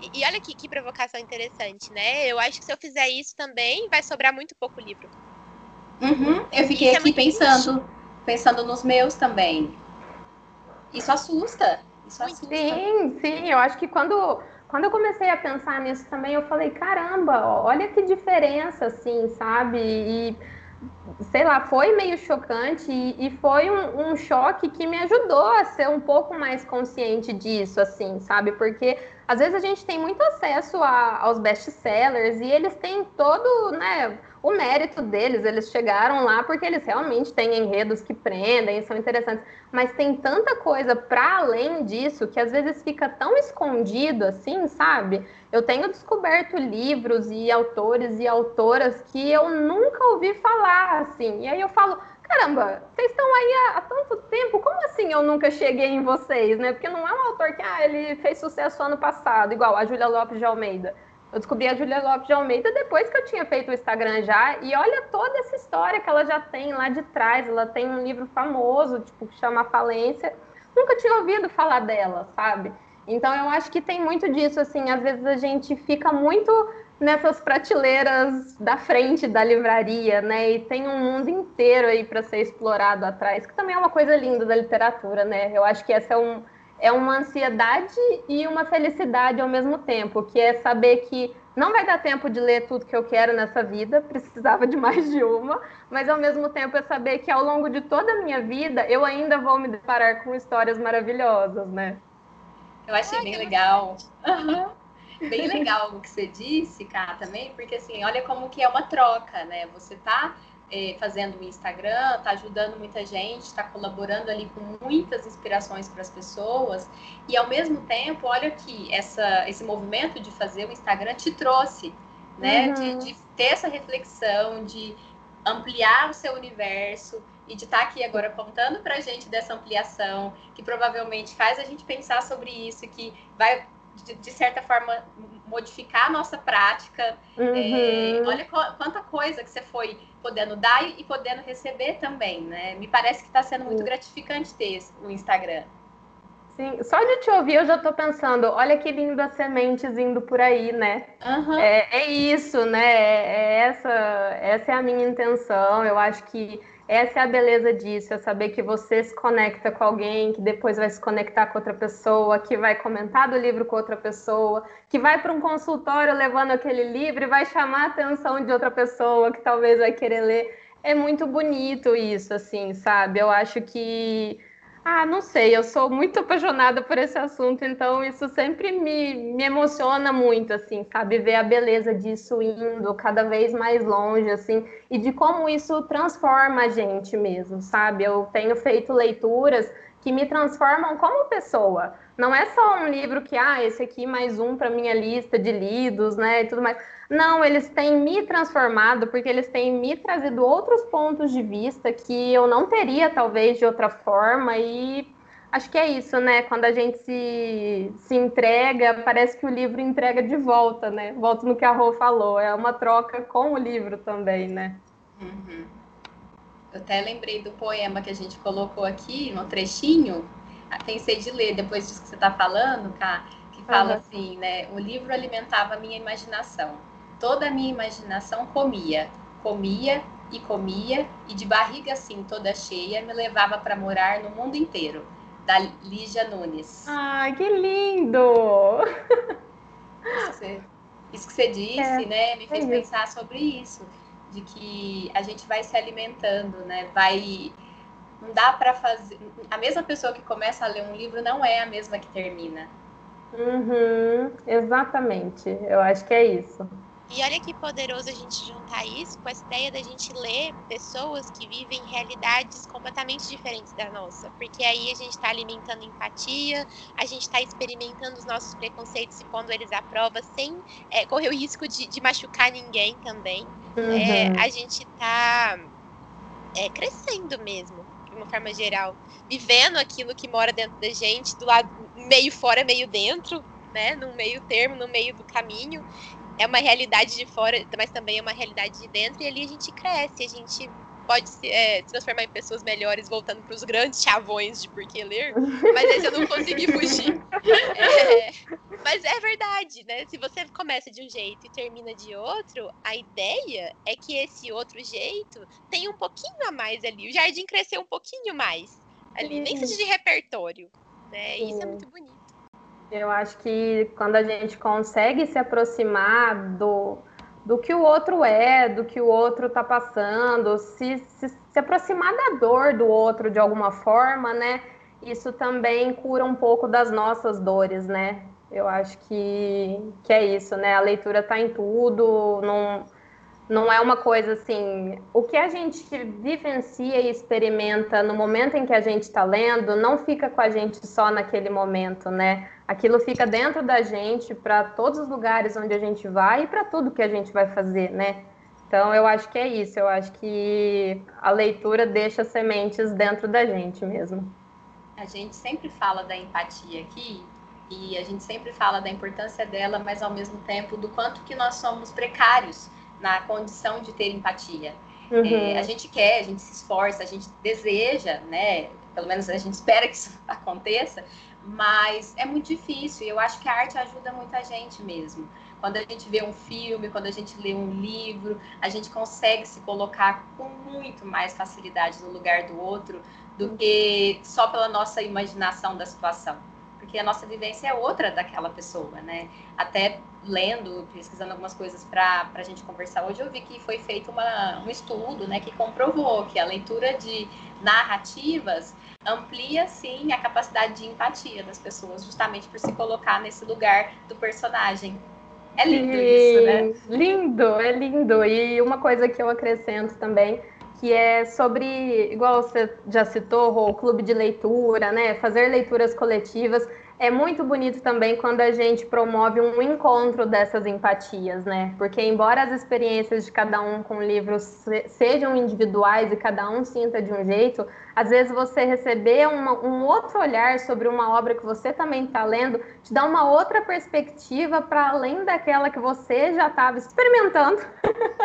E, e olha que, que provocação interessante, né? Eu acho que se eu fizer isso também, vai sobrar muito pouco livro. Uhum. Eu fiquei Isso é aqui é pensando, pensando nos meus também. Isso assusta. Isso assusta. Sim, sim. Eu acho que quando quando eu comecei a pensar nisso também, eu falei, caramba, olha que diferença, assim, sabe? E, sei lá, foi meio chocante e, e foi um, um, choque que me ajudou a ser um pouco mais consciente disso, assim, sabe? Porque às vezes a gente tem muito acesso a, aos best-sellers e eles têm todo, né? O mérito deles, eles chegaram lá porque eles realmente têm enredos que prendem, são interessantes, mas tem tanta coisa para além disso que às vezes fica tão escondido assim, sabe? Eu tenho descoberto livros e autores e autoras que eu nunca ouvi falar assim. E aí eu falo, caramba, vocês estão aí há, há, tanto tempo, como assim eu nunca cheguei em vocês, né? Porque não é um autor que ah, ele fez sucesso ano passado, igual a Júlia Lopes de Almeida. Eu descobri a Julia Lopes de Almeida depois que eu tinha feito o Instagram já. E olha toda essa história que ela já tem lá de trás. Ela tem um livro famoso, tipo, que chama Falência. Nunca tinha ouvido falar dela, sabe? Então eu acho que tem muito disso, assim. Às vezes a gente fica muito nessas prateleiras da frente da livraria, né? E tem um mundo inteiro aí para ser explorado atrás, que também é uma coisa linda da literatura, né? Eu acho que essa é um é uma ansiedade e uma felicidade ao mesmo tempo, que é saber que não vai dar tempo de ler tudo que eu quero nessa vida, [LAUGHS] precisava de mais de uma, mas ao mesmo tempo é saber que ao longo de toda a minha vida eu ainda vou me deparar com histórias maravilhosas, né? Eu achei Ai, bem legal. [LAUGHS] Bem legal o que você disse, Cá, também, porque assim, olha como que é uma troca, né? Você tá é, fazendo o Instagram, está ajudando muita gente, está colaborando ali com muitas inspirações para as pessoas. E ao mesmo tempo, olha que essa, esse movimento de fazer o Instagram te trouxe, né? Uhum. De, de, ter essa reflexão, de ampliar o seu universo e de estar tá aqui agora contando para a gente dessa ampliação, que provavelmente faz a gente pensar sobre isso, que vai de, de, certa forma, modificar a nossa prática. Uhum. É, olha quanta coisa que você foi podendo dar e, podendo receber também, né? Me parece que está sendo muito gratificante ter o Instagram. Sim, só de te ouvir eu já estou pensando, olha que lindas sementes indo por aí, né? Uhum. É, é, isso, né? É, é essa, essa é a minha intenção. Eu acho que essa é a beleza disso, é saber que você se conecta com alguém, que depois vai se conectar com outra pessoa, que vai comentar do livro com outra pessoa, que vai para um consultório levando aquele livro e vai chamar a atenção de outra pessoa que talvez vai querer ler. É muito bonito isso, assim, sabe? Eu acho que ah, não sei, eu sou muito apaixonada por esse assunto, então isso sempre me, me emociona muito, assim, sabe? Ver a beleza disso indo cada vez mais longe, assim, e de como isso transforma a gente mesmo, sabe? Eu tenho feito leituras que me transformam como pessoa. Não é só um livro que, ah, esse aqui mais um para minha lista de lidos, né, e tudo mais. Não, eles têm me transformado porque eles têm me trazido outros pontos de vista que eu não teria, talvez, de outra forma. E acho que é isso, né? Quando a gente se, se entrega, parece que o livro entrega de volta, né? Volto no que a Rô falou, é uma troca com o livro também, né? Uhum. Eu até lembrei do poema que a gente colocou aqui no trechinho. Ah, pensei de ler depois disso que você está falando, Cá, que fala uhum. assim, né? O livro alimentava a minha imaginação toda a minha imaginação comia, comia e comia, e de barriga assim toda cheia me levava para morar no mundo inteiro. Da Lígia Nunes. Ah, que lindo! Isso, você, isso que você disse, é, né, me fez é pensar sobre isso, de que a gente vai se alimentando, né? Vai não dá para fazer. A mesma pessoa que começa a ler um livro não é a mesma que termina. Uhum, exatamente. Eu acho que é isso. E olha que poderoso a gente juntar isso com essa ideia da gente ler pessoas que vivem realidades completamente diferentes da nossa. Porque aí a gente está alimentando empatia, a gente está experimentando os nossos preconceitos e pondo eles à prova sem é, correr o risco de, de machucar ninguém também. Uhum. É, a gente está é, crescendo mesmo, de uma forma geral. Vivendo aquilo que mora dentro da gente, do lado meio fora, meio dentro, né, no meio termo, no meio do caminho é uma realidade de fora, mas também é uma realidade de dentro, e ali a gente cresce, a gente pode se, é, transformar em pessoas melhores, voltando para os grandes chavões de por que ler, mas esse eu não consegui fugir. [LAUGHS] É, mas é verdade, né? Se você começa de um jeito e termina de outro, a ideia é que esse outro jeito tenha um pouquinho a mais ali. O jardim cresceu um pouquinho mais ali, nem seja de repertório, né? Isso é muito bonito. Eu acho que quando a gente consegue se aproximar do, do que o outro é, do que o outro está passando, se, se, se aproximar da dor do outro de alguma forma, né? Isso também cura um pouco das nossas dores, né? Eu acho que, que é isso, né? A leitura está em tudo, não, não é uma coisa assim. O que a gente vivencia e experimenta no momento em que a gente está lendo, não fica com a gente só naquele momento, né? Aquilo fica dentro da gente para todos os lugares onde a gente vai e para tudo que a gente vai fazer, né? Então eu acho que é isso, eu acho que a leitura deixa sementes dentro da gente mesmo. A gente sempre fala da empatia aqui, e a gente sempre fala da importância dela, mas ao mesmo tempo do quanto que nós somos precários na condição de ter empatia. Uhum. É, a gente quer, a gente se esforça, a gente deseja, né? Pelo menos a gente [LAUGHS] espera que isso aconteça, mas é muito difícil. E eu acho que a arte ajuda muita gente mesmo. Quando a gente vê um filme, quando a gente lê um livro, a gente consegue se colocar com muito mais facilidade no lugar do outro do que só pela nossa imaginação da situação porque a nossa vivência é outra daquela pessoa, né? Até lendo, pesquisando algumas coisas para a gente conversar hoje, eu vi que foi feito uma, um estudo, né, que comprovou que a leitura de narrativas amplia, sim, a capacidade de empatia das pessoas, justamente por se colocar nesse lugar do personagem. É lindo isso, né? Lindo, é lindo. E uma coisa que eu acrescento também que é sobre, igual você já citou, o clube de leitura, né? Fazer leituras coletivas. É muito bonito também quando a gente promove um encontro dessas empatias, né? Porque embora as experiências de cada um com livros sejam individuais e cada um sinta de um jeito, às vezes você receber uma, um outro olhar sobre uma obra que você também está lendo te dá uma outra perspectiva para além daquela que você já estava experimentando.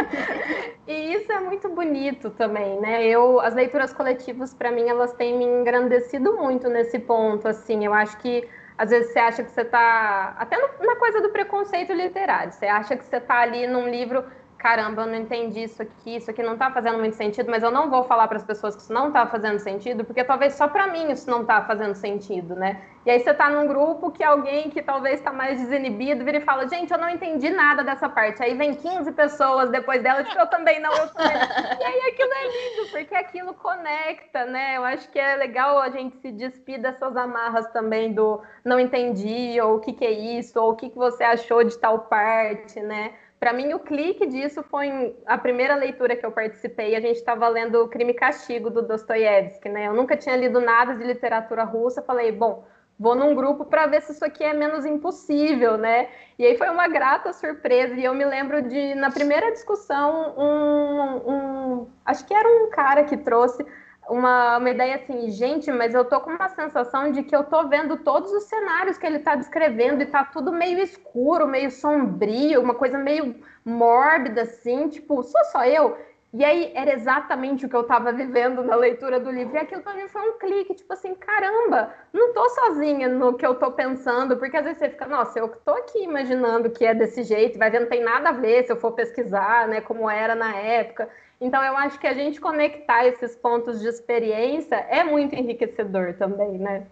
[LAUGHS] e isso é muito bonito também, né? Eu, as leituras coletivas para mim elas têm me engrandecido muito nesse ponto, assim. Eu acho que às vezes você acha que você está. Até na coisa do preconceito literário, você acha que você está ali num livro caramba, eu não entendi isso aqui, isso aqui não está fazendo muito sentido, mas eu não vou falar para as pessoas que isso não está fazendo sentido, porque talvez só para mim isso não está fazendo sentido, né? E aí você está num grupo que alguém que talvez está mais desinibido vira e fala, gente, eu não entendi nada dessa parte. Aí vem 15 pessoas depois dela tipo, eu também não, eu também. e aí aquilo é lindo, porque aquilo conecta, né? Eu acho que é legal a gente se despir dessas amarras também do não entendi, ou o que, que é isso, ou o que, que você achou de tal parte, né? Para mim, o clique disso foi a primeira leitura que eu participei. A gente estava lendo Crime e Castigo, do Dostoiévski, né? Eu nunca tinha lido nada de literatura russa. Falei, bom, vou num grupo para ver se isso aqui é menos impossível, né? E aí foi uma grata surpresa. E eu me lembro de, na primeira discussão, um, um acho que era um cara que trouxe uma, uma ideia assim, gente, mas eu tô com uma sensação de que eu tô vendo todos os cenários que ele tá descrevendo e tá tudo meio escuro, meio sombrio, uma coisa meio mórbida, assim, tipo, sou só eu. E aí era exatamente o que eu estava vivendo na leitura do livro. E aquilo para mim foi um clique, tipo assim, caramba, não tô sozinha no que eu tô pensando, porque às vezes você fica, nossa, eu tô aqui imaginando que é desse jeito, vai ver, não tem nada a ver se eu for pesquisar, né, como era na época. Então, eu acho que a gente conectar esses pontos de experiência é muito enriquecedor também, né?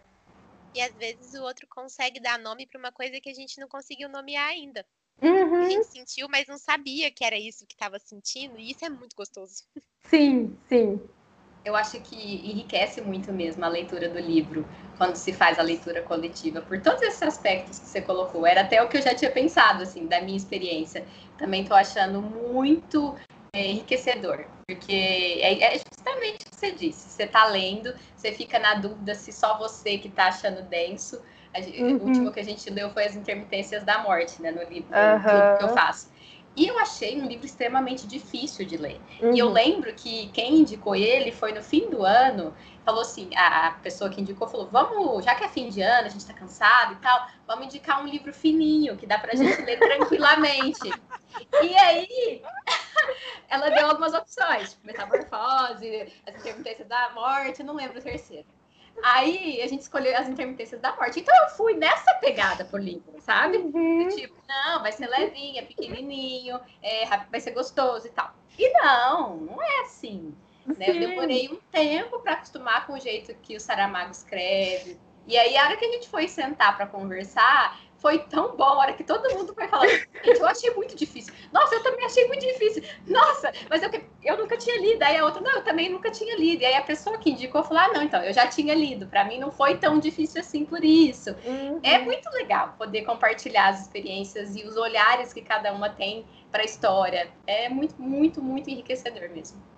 E às vezes o outro consegue dar nome para uma coisa que a gente não conseguiu nomear ainda. Uhum. A gente sentiu, mas não sabia que era isso que estava sentindo, e isso é muito gostoso. Sim, sim. Eu acho que enriquece muito mesmo a leitura do livro quando se faz a leitura coletiva, por todos esses aspectos que você colocou. Era até o que eu já tinha pensado, assim, da minha experiência. Também estou achando muito é enriquecedor, porque é, é, justamente o que você disse. Você está lendo, você fica na dúvida se só você que está achando denso. Uhum. O último que a gente leu foi As Intermitências da Morte, né, no livro, uhum. que eu faço. E eu achei um livro extremamente difícil de ler. Uhum. E eu uhum. lembro que quem indicou ele foi no fim do ano, falou assim, a, pessoa que indicou falou, vamos, já que é fim de ano, a gente tá cansado e tal, vamos indicar um livro fininho, que dá pra gente ler tranquilamente. E aí, [LAUGHS] ela deu algumas opções, tipo, metamorfose, as intermitências da morte, não lembro o terceiro. Aí a gente escolheu as intermitências da morte. Então eu fui nessa pegada pro livro, sabe? Uhum. Tipo, não, vai ser levinha, pequenininho, é, vai ser gostoso e tal. E não, não é assim. Né? Eu demorei um tempo para acostumar com o jeito que o Saramago escreve, E aí, a hora que a gente foi sentar para conversar, foi tão bom, a hora que todo mundo foi falando, gente, eu achei muito difícil. Nossa, eu também achei muito difícil. Nossa, mas eu, eu nunca tinha lido. Aí a outra, não, eu também nunca tinha lido. E aí a pessoa que indicou falou, ah, não, então, eu já tinha lido. Para mim não foi tão difícil assim por isso. Uhum. É muito legal poder compartilhar as experiências e os olhares que cada uma tem para a história. É muito, muito, muito enriquecedor mesmo.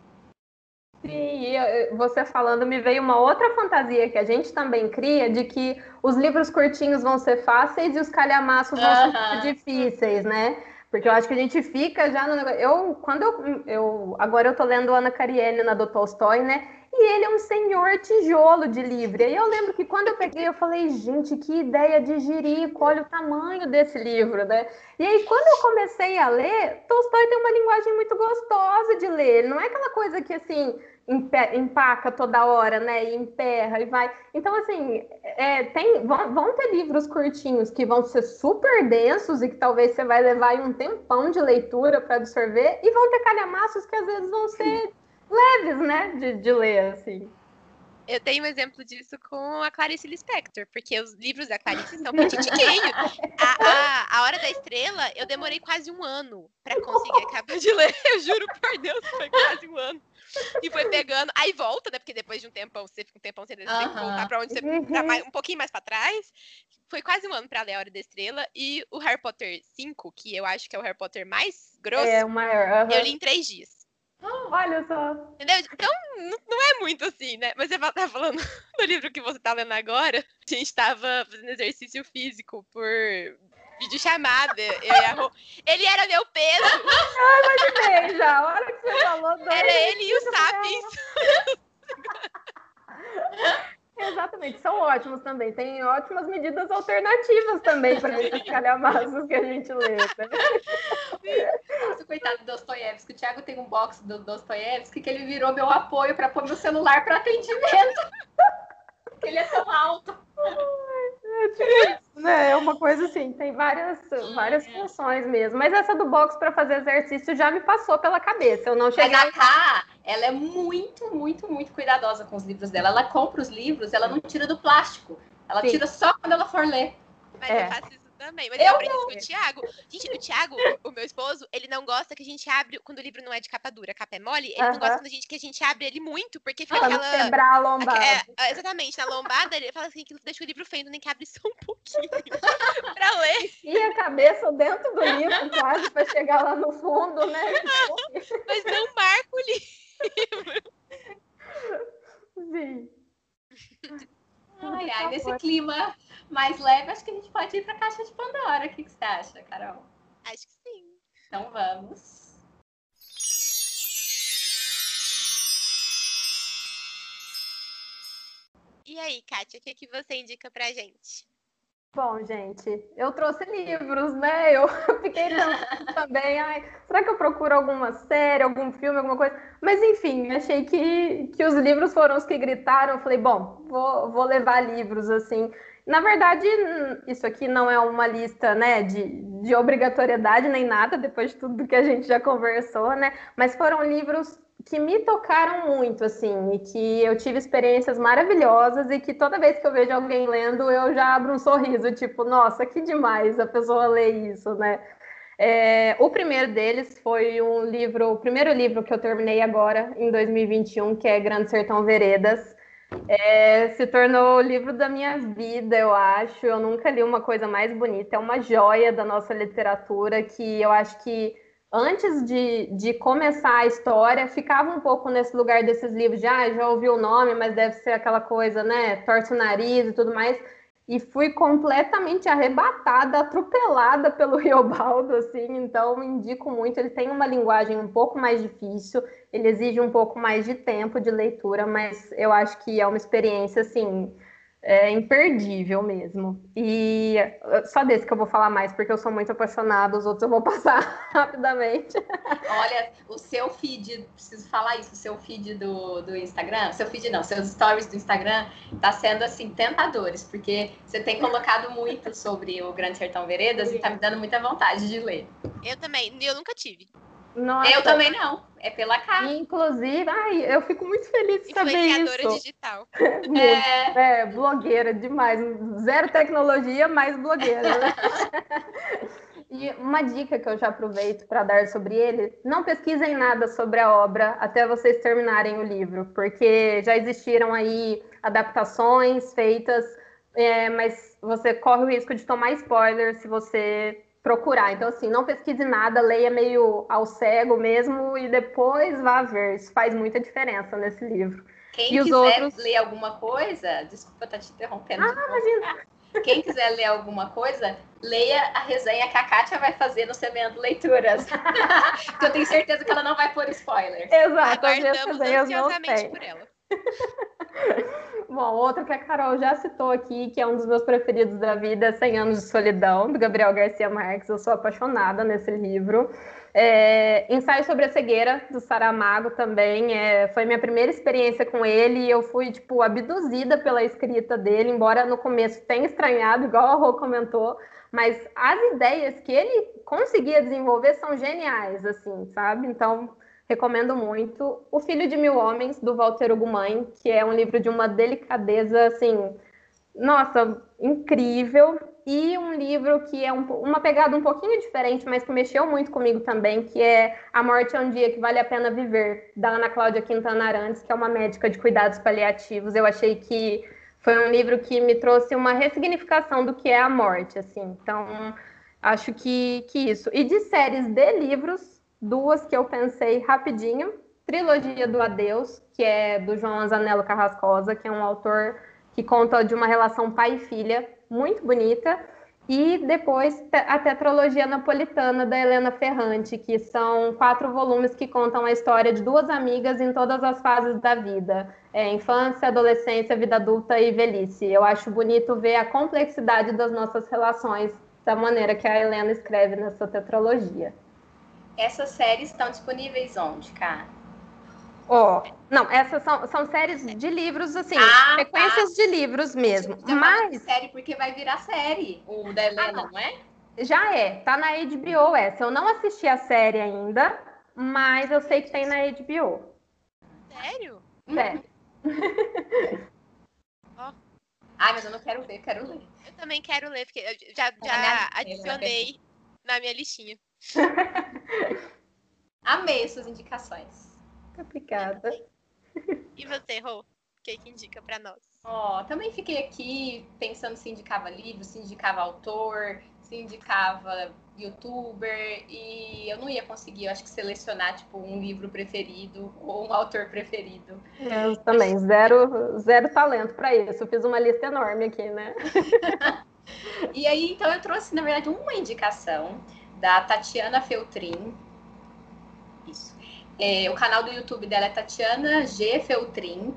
Sim, você falando, me veio uma outra fantasia que a gente também cria, de que os livros curtinhos vão ser fáceis e os calhamaços vão uh -huh. ser difíceis, né? Porque eu acho que a gente fica já no negócio. Eu, quando eu, eu. Agora eu tô lendo Ana Karenina do Tolstói, né? E ele é um senhor tijolo de livro. E eu lembro que quando eu peguei, eu falei, gente, que ideia de jirico, olha o tamanho desse livro, né? E aí, quando eu comecei a ler, Tolstói tem uma linguagem muito gostosa de ler. Não é aquela coisa que, assim, empaca toda hora, né? E emperra e vai. Então, assim, é, tem, vão, vão, ter livros curtinhos que vão ser super densos e que talvez você vai levar um tempão de leitura para absorver, e vão ter calhamaços que às vezes vão ser leves, né? De, de ler, assim. Eu tenho um exemplo disso com a Clarice Lispector, porque os livros da Clarice são petitiquinhos. A, a, a Hora da Estrela, eu demorei quase um ano para conseguir acabar de ler. [LAUGHS] Eu juro por Deus, foi quase um ano e foi pegando. Aí volta, né? Porque depois de um tempão, você fica um tempão sem ler, você tem que voltar pra onde você. Pra mais, um pouquinho mais pra trás. Foi quase um ano pra ler A Hora da Estrela. E o Harry Potter 5, que eu acho que é o Harry Potter mais grosso, é, o maior. eu li em três dias. olha só. Entendeu? Então, não é muito assim, né? Mas você tá falando [LAUGHS] do livro que você tá lendo agora. A gente tava fazendo exercício físico por videochamada. Eu a Rô. Ele era meu peso. Eu imaginei já. A hora que você falou. Dois, era ele e o Sapiens. Exatamente, são ótimos também. Tem ótimas medidas alternativas também para esses calhamaços que a gente lê. Né? Nossa, coitado do Dostoiévski. O Thiago tem um box do Dostoiévski que ele virou meu apoio para pôr meu celular para atendimento. Porque [LAUGHS] ele é tão alto. É, tipo né? É uma coisa assim, tem várias, várias funções mesmo. Mas essa do box para fazer exercício já me passou pela cabeça. Eu não cheguei. Mas a Ká, ela é muito, muito, muito cuidadosa com os livros dela. Ela compra os livros, ela não tira do plástico. Ela Sim. tira só quando ela for ler. Mas é. eu faço isso também. Mas eu, eu aprendi isso com o Thiago. Gente, o Thiago, o meu esposo, ele não gosta que a gente abre quando o livro não é de capa dura, capa é mole. Ele uh -huh. não gosta quando a gente, que a gente abre ele muito, porque fica pra aquela. quebrar a lombada. É, é, exatamente, na lombada, ele fala assim que deixa o livro feio, nem que abre só um pouquinho [LAUGHS] pra ler. E a cabeça dentro do livro, quase, pra chegar lá no fundo, né? [LAUGHS] Mas não marca o livro. Sim. Ai, ai, nesse clima mais leve, acho que a gente pode ir para a caixa de Pandora. O que, que você acha, Carol? Acho que sim. Então vamos. E aí, Kátia, o que, que você indica pra gente? Bom, gente, eu trouxe livros, né? Eu [LAUGHS] fiquei pensando [LAUGHS] também, ai, será que eu procuro alguma série, algum filme, alguma coisa? Mas enfim, achei que, que os livros foram os que gritaram. Eu falei, bom, vou, vou levar livros assim. Na verdade, isso aqui não é uma lista né, de, de obrigatoriedade nem nada, depois de tudo que a gente já conversou, né? Mas foram livros que me tocaram muito, assim, e que eu tive experiências maravilhosas e que toda vez que eu vejo alguém lendo, eu já abro um sorriso, tipo, nossa, que demais a pessoa lê isso, né? É, o primeiro deles foi um livro, o primeiro livro que eu terminei agora, em 2021, que é Grande Sertão Veredas, é, se tornou o livro da minha vida, eu acho. Eu nunca li uma coisa mais bonita. É uma joia da nossa literatura que eu acho que antes de, de começar a história, ficava um pouco nesse lugar desses livros de ah, já ouvi o nome, mas deve ser aquela coisa, né? Torce o nariz e tudo mais e fui completamente arrebatada, atropelada pelo [LAUGHS] Riobaldo, assim, então indico muito. Ele tem uma linguagem um pouco mais difícil, ele exige um pouco mais de tempo de leitura, mas eu acho que é uma experiência, assim, é imperdível mesmo. E só desse que eu vou falar mais, porque eu sou muito apaixonada, os outros eu vou [LAUGHS] passar rapidamente. Olha, o seu feed, preciso falar isso, o seu feed do, do Instagram, seu feed não, seus stories do Instagram, tá sendo assim, tentadores, porque você tem colocado muito sobre o Grande Sertão Veredas Sim. e tá me dando muita vontade de ler. Eu também, eu nunca tive. Nossa. Eu também não. É pela capa. Inclusive, ai, eu fico muito feliz de saber Influenciadora isso. digital. [LAUGHS] Muito. É, É, blogueira demais. Zero tecnologia, mais blogueira. né? [LAUGHS] e uma dica que eu já aproveito para dar sobre ele: não pesquisem nada sobre a obra até vocês terminarem o livro, porque já existiram aí adaptações feitas, é, mas você corre o risco de tomar spoiler se você procurar. Então, assim, não pesquise nada, leia meio ao cego mesmo e depois vá ver. Isso faz muita diferença nesse livro. Quem E os quiser outros? ler alguma coisa, desculpa estar te interrompendo. Ah, de novo. Quem quiser ler alguma coisa, leia a resenha que a Kátia vai fazer no Semeando Leituras. [LAUGHS] Porque eu tenho certeza que ela não vai pôr spoilers. Exato, Aguardamos não ansiosamente por ela. [LAUGHS] Bom, outro que a Carol já citou aqui, que é um dos meus preferidos da vida, é 100 Anos de Solidão, do Gabriel Garcia Marques. Eu sou apaixonada nesse livro. É, Ensaio sobre a Cegueira, do Saramago também. É, foi minha primeira experiência com ele e eu fui, tipo, abduzida pela escrita dele, embora no começo tenha estranhado, igual a Rô comentou, mas as ideias que ele conseguia desenvolver são geniais, assim, sabe? Então, recomendo muito. O Filho de Mil Homens, do Walter Ugumãe, que é um livro de uma delicadeza, assim, nossa, incrível. E um livro que é um, uma pegada um pouquinho diferente, mas que mexeu muito comigo também, que é A Morte é um Dia que Vale a Pena Viver, da Ana Cláudia Quintana Arantes, que é uma médica de cuidados paliativos. Eu achei que foi um livro que me trouxe uma ressignificação do que é a morte, assim. Então, acho que, que isso. E de séries de livros, duas que eu pensei rapidinho. Trilogia do Adeus, que é do João Anzanello Carrascosa, que é um autor que conta de uma relação pai e filha muito bonita. E depois a tetralogia napolitana da Helena Ferrante, que são quatro volumes que contam a história de duas amigas em todas as fases da vida: é, infância, adolescência, vida adulta e velhice. Eu acho bonito ver a complexidade das nossas relações da maneira que a Helena escreve nessa tetralogia. Essas séries estão disponíveis onde, cara? Ó, não, essas são, são séries de livros, assim, Ah, sequências de livros mesmo. De Mas série porque vai virar série. O da Helena, Ah, não é? já é, tá na HBO essa. Eu não assisti a série ainda, mas eu sei que tem na HBO. Sério? É. [LAUGHS] Ai, mas eu não quero ver, quero ler. Eu também quero ler, porque eu já, já lista, adicionei na minha listinha. [LAUGHS] [LAUGHS] Amei suas indicações. Complicada. E você, Rô? O que, que indica pra nós? Ó, também fiquei aqui pensando se indicava livro, se indicava autor, se indicava youtuber, e eu não ia conseguir, eu acho que, selecionar, tipo, um livro preferido ou um autor preferido. Eu também, zero, zero talento para isso. Eu fiz uma lista enorme aqui, né? [LAUGHS] E aí, então, eu trouxe, na verdade, uma indicação da Tatiana Feltrin. Isso. É, o canal do YouTube dela é Tatiana G. Feltrin,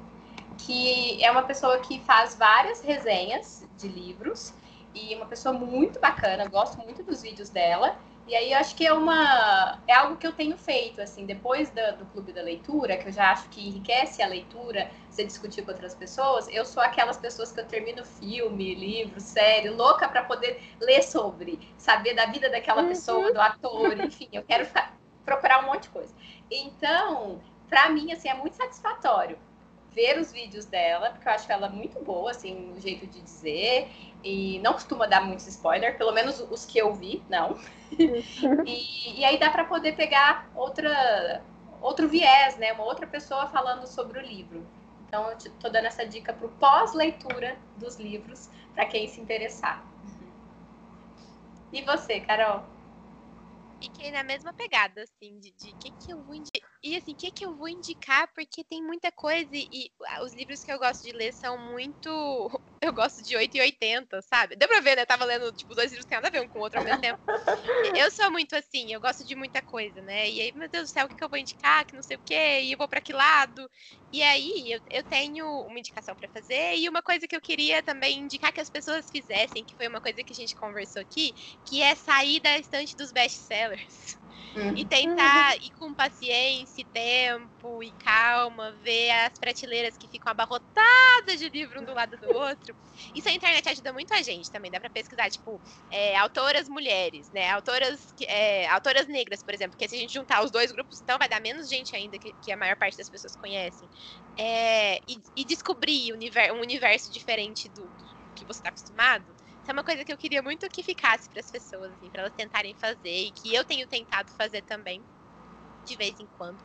que é uma pessoa que faz várias resenhas de livros e uma pessoa muito bacana, gosto muito dos vídeos dela. E aí eu acho que é uma é algo que eu tenho feito assim, depois da- do clube da leitura, que eu já acho que enriquece a leitura, você discutir com outras pessoas. Eu sou aquelas pessoas que eu termino filme, livro, série, louca para poder ler sobre, saber da vida daquela pessoa, do ator, enfim, eu quero fa- procurar um monte de coisa. Então, para mim assim é muito satisfatório ver os vídeos dela, porque eu acho ela muito boa, assim, no jeito de dizer, e não costuma dar muitos spoiler, pelo menos os que eu vi, não. [LAUGHS] e, e aí dá para poder pegar outra, outro viés, né? Uma outra pessoa falando sobre o livro. Então, eu tô dando essa dica pro pós-leitura dos livros, para quem se interessar. E você, Carol? Fiquei na mesma pegada, assim, de, de que que eu vou indicar. E assim, o que que eu vou indicar, porque tem muita coisa e, e, ah, os livros que eu gosto de ler são muito. [LAUGHS] Eu gosto de 8 e 80, sabe? Deu pra ver, né? Eu tava lendo, tipo, dois livros que nada a ver um com o outro ao mesmo tempo. Eu sou muito assim, eu gosto de muita coisa, né? E aí, meu Deus do céu, o que, que eu vou indicar? Que não sei o quê, e eu vou pra que lado? E aí, eu, eu tenho uma indicação pra fazer e uma coisa que eu queria também indicar que as pessoas fizessem, que foi uma coisa que a gente conversou aqui, que é sair da estante dos best-sellers. Uhum. E tentar ir com paciência, tempo e calma, ver as prateleiras que ficam abarrotadas de livro um do lado do outro. Isso a internet ajuda muito a gente também. Dá pra pesquisar, tipo, é, autoras mulheres, né? Autoras, é, autoras negras, por exemplo. Porque se a gente juntar os dois grupos, então vai dar menos gente ainda que, que a maior parte das pessoas conhecem. É, e, e, descobrir um universo diferente do, do que você está acostumado isso é uma coisa que eu queria muito que ficasse para as pessoas, assim, para elas tentarem fazer e que eu tenho tentado fazer também, de vez em quando.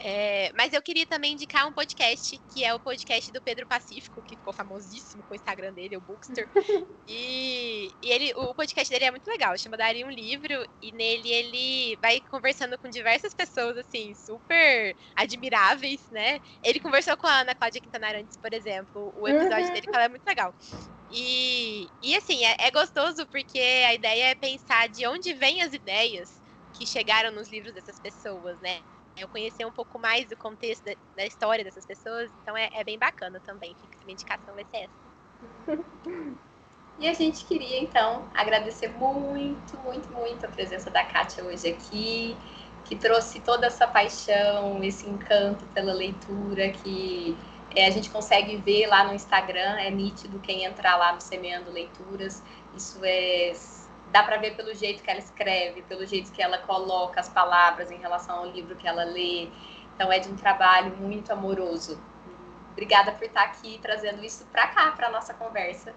É, mas eu queria também indicar um podcast, que é o podcast do Pedro Pacífico, que ficou famosíssimo com o Instagram dele, o Bookster. [LAUGHS] e, e ele, o podcast dele é muito legal, chama Daria um Livro, e nele ele vai conversando com diversas pessoas, assim, super admiráveis, né? Ele conversou com a Ana Cláudia Quintanar antes, por exemplo, o episódio uhum. dele, que ela é muito legal. E, e assim, é, é gostoso porque a ideia é pensar de onde vêm as ideias que chegaram nos livros dessas pessoas, né? Eu conhecer um pouco mais do contexto da, da história dessas pessoas, então é, é, bem bacana também. Fica minha indicação vai ser essa. [LAUGHS] E a gente queria, então, agradecer muito, muito, muito a presença da Kátia hoje aqui, que trouxe toda essa paixão, esse encanto pela leitura, que é, a gente consegue ver lá no Instagram, é nítido quem entrar lá no Semeando Leituras. Isso é. Dá para ver pelo jeito que ela escreve, pelo jeito que ela coloca as palavras em relação ao livro que ela lê. Então, é de um trabalho muito amoroso. Obrigada por estar aqui trazendo isso para cá, para nossa conversa.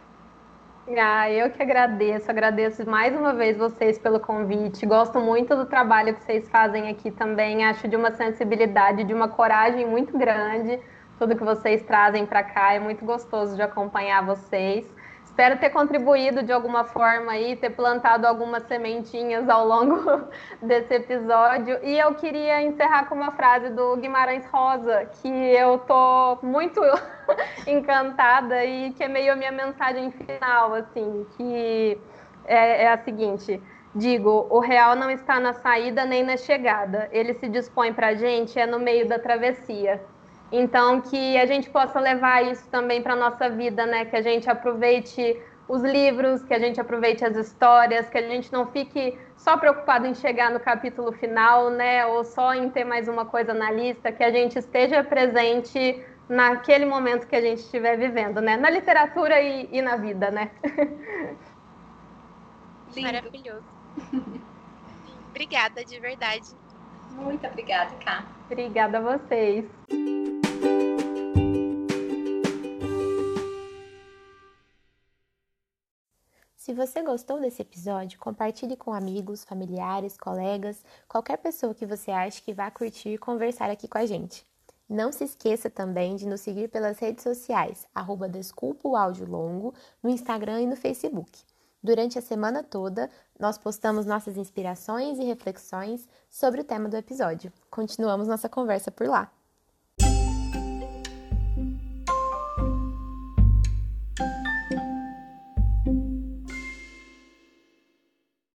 Ah, eu que agradeço, agradeço mais uma vez vocês pelo convite. Gosto muito do trabalho que vocês fazem aqui também. Acho de uma sensibilidade, de uma coragem muito grande tudo que vocês trazem para cá. É muito gostoso de acompanhar vocês. Espero ter contribuído de alguma forma aí, ter plantado algumas sementinhas ao longo [LAUGHS] desse episódio. E eu queria encerrar com uma frase do Guimarães Rosa, que eu tô muito [LAUGHS] encantada e que é meio a minha mensagem final, assim, que é, é a seguinte. Digo, o real não está na saída nem na chegada. Ele se dispõe para a gente é no meio da travessia. Então, que a gente possa levar isso também para a nossa vida, né? Que a gente aproveite os livros, que a gente aproveite as histórias, que a gente não fique só preocupado em chegar no capítulo final, né? Ou só em ter mais uma coisa na lista, que a gente esteja presente naquele momento que a gente estiver vivendo, né? Na literatura e, e na vida, né? [LAUGHS] Maravilhoso. obrigada, de verdade. Muito obrigada, Cá. Obrigada a vocês. Se você gostou desse episódio, compartilhe com amigos, familiares, colegas, qualquer pessoa que você acha que vá curtir e conversar aqui com a gente. Não se esqueça também de nos seguir pelas redes sociais, arroba Desculpa o Áudio Longo, no Instagram e no Facebook. Durante a semana toda, nós postamos nossas inspirações e reflexões sobre o tema do episódio. Continuamos nossa conversa por lá.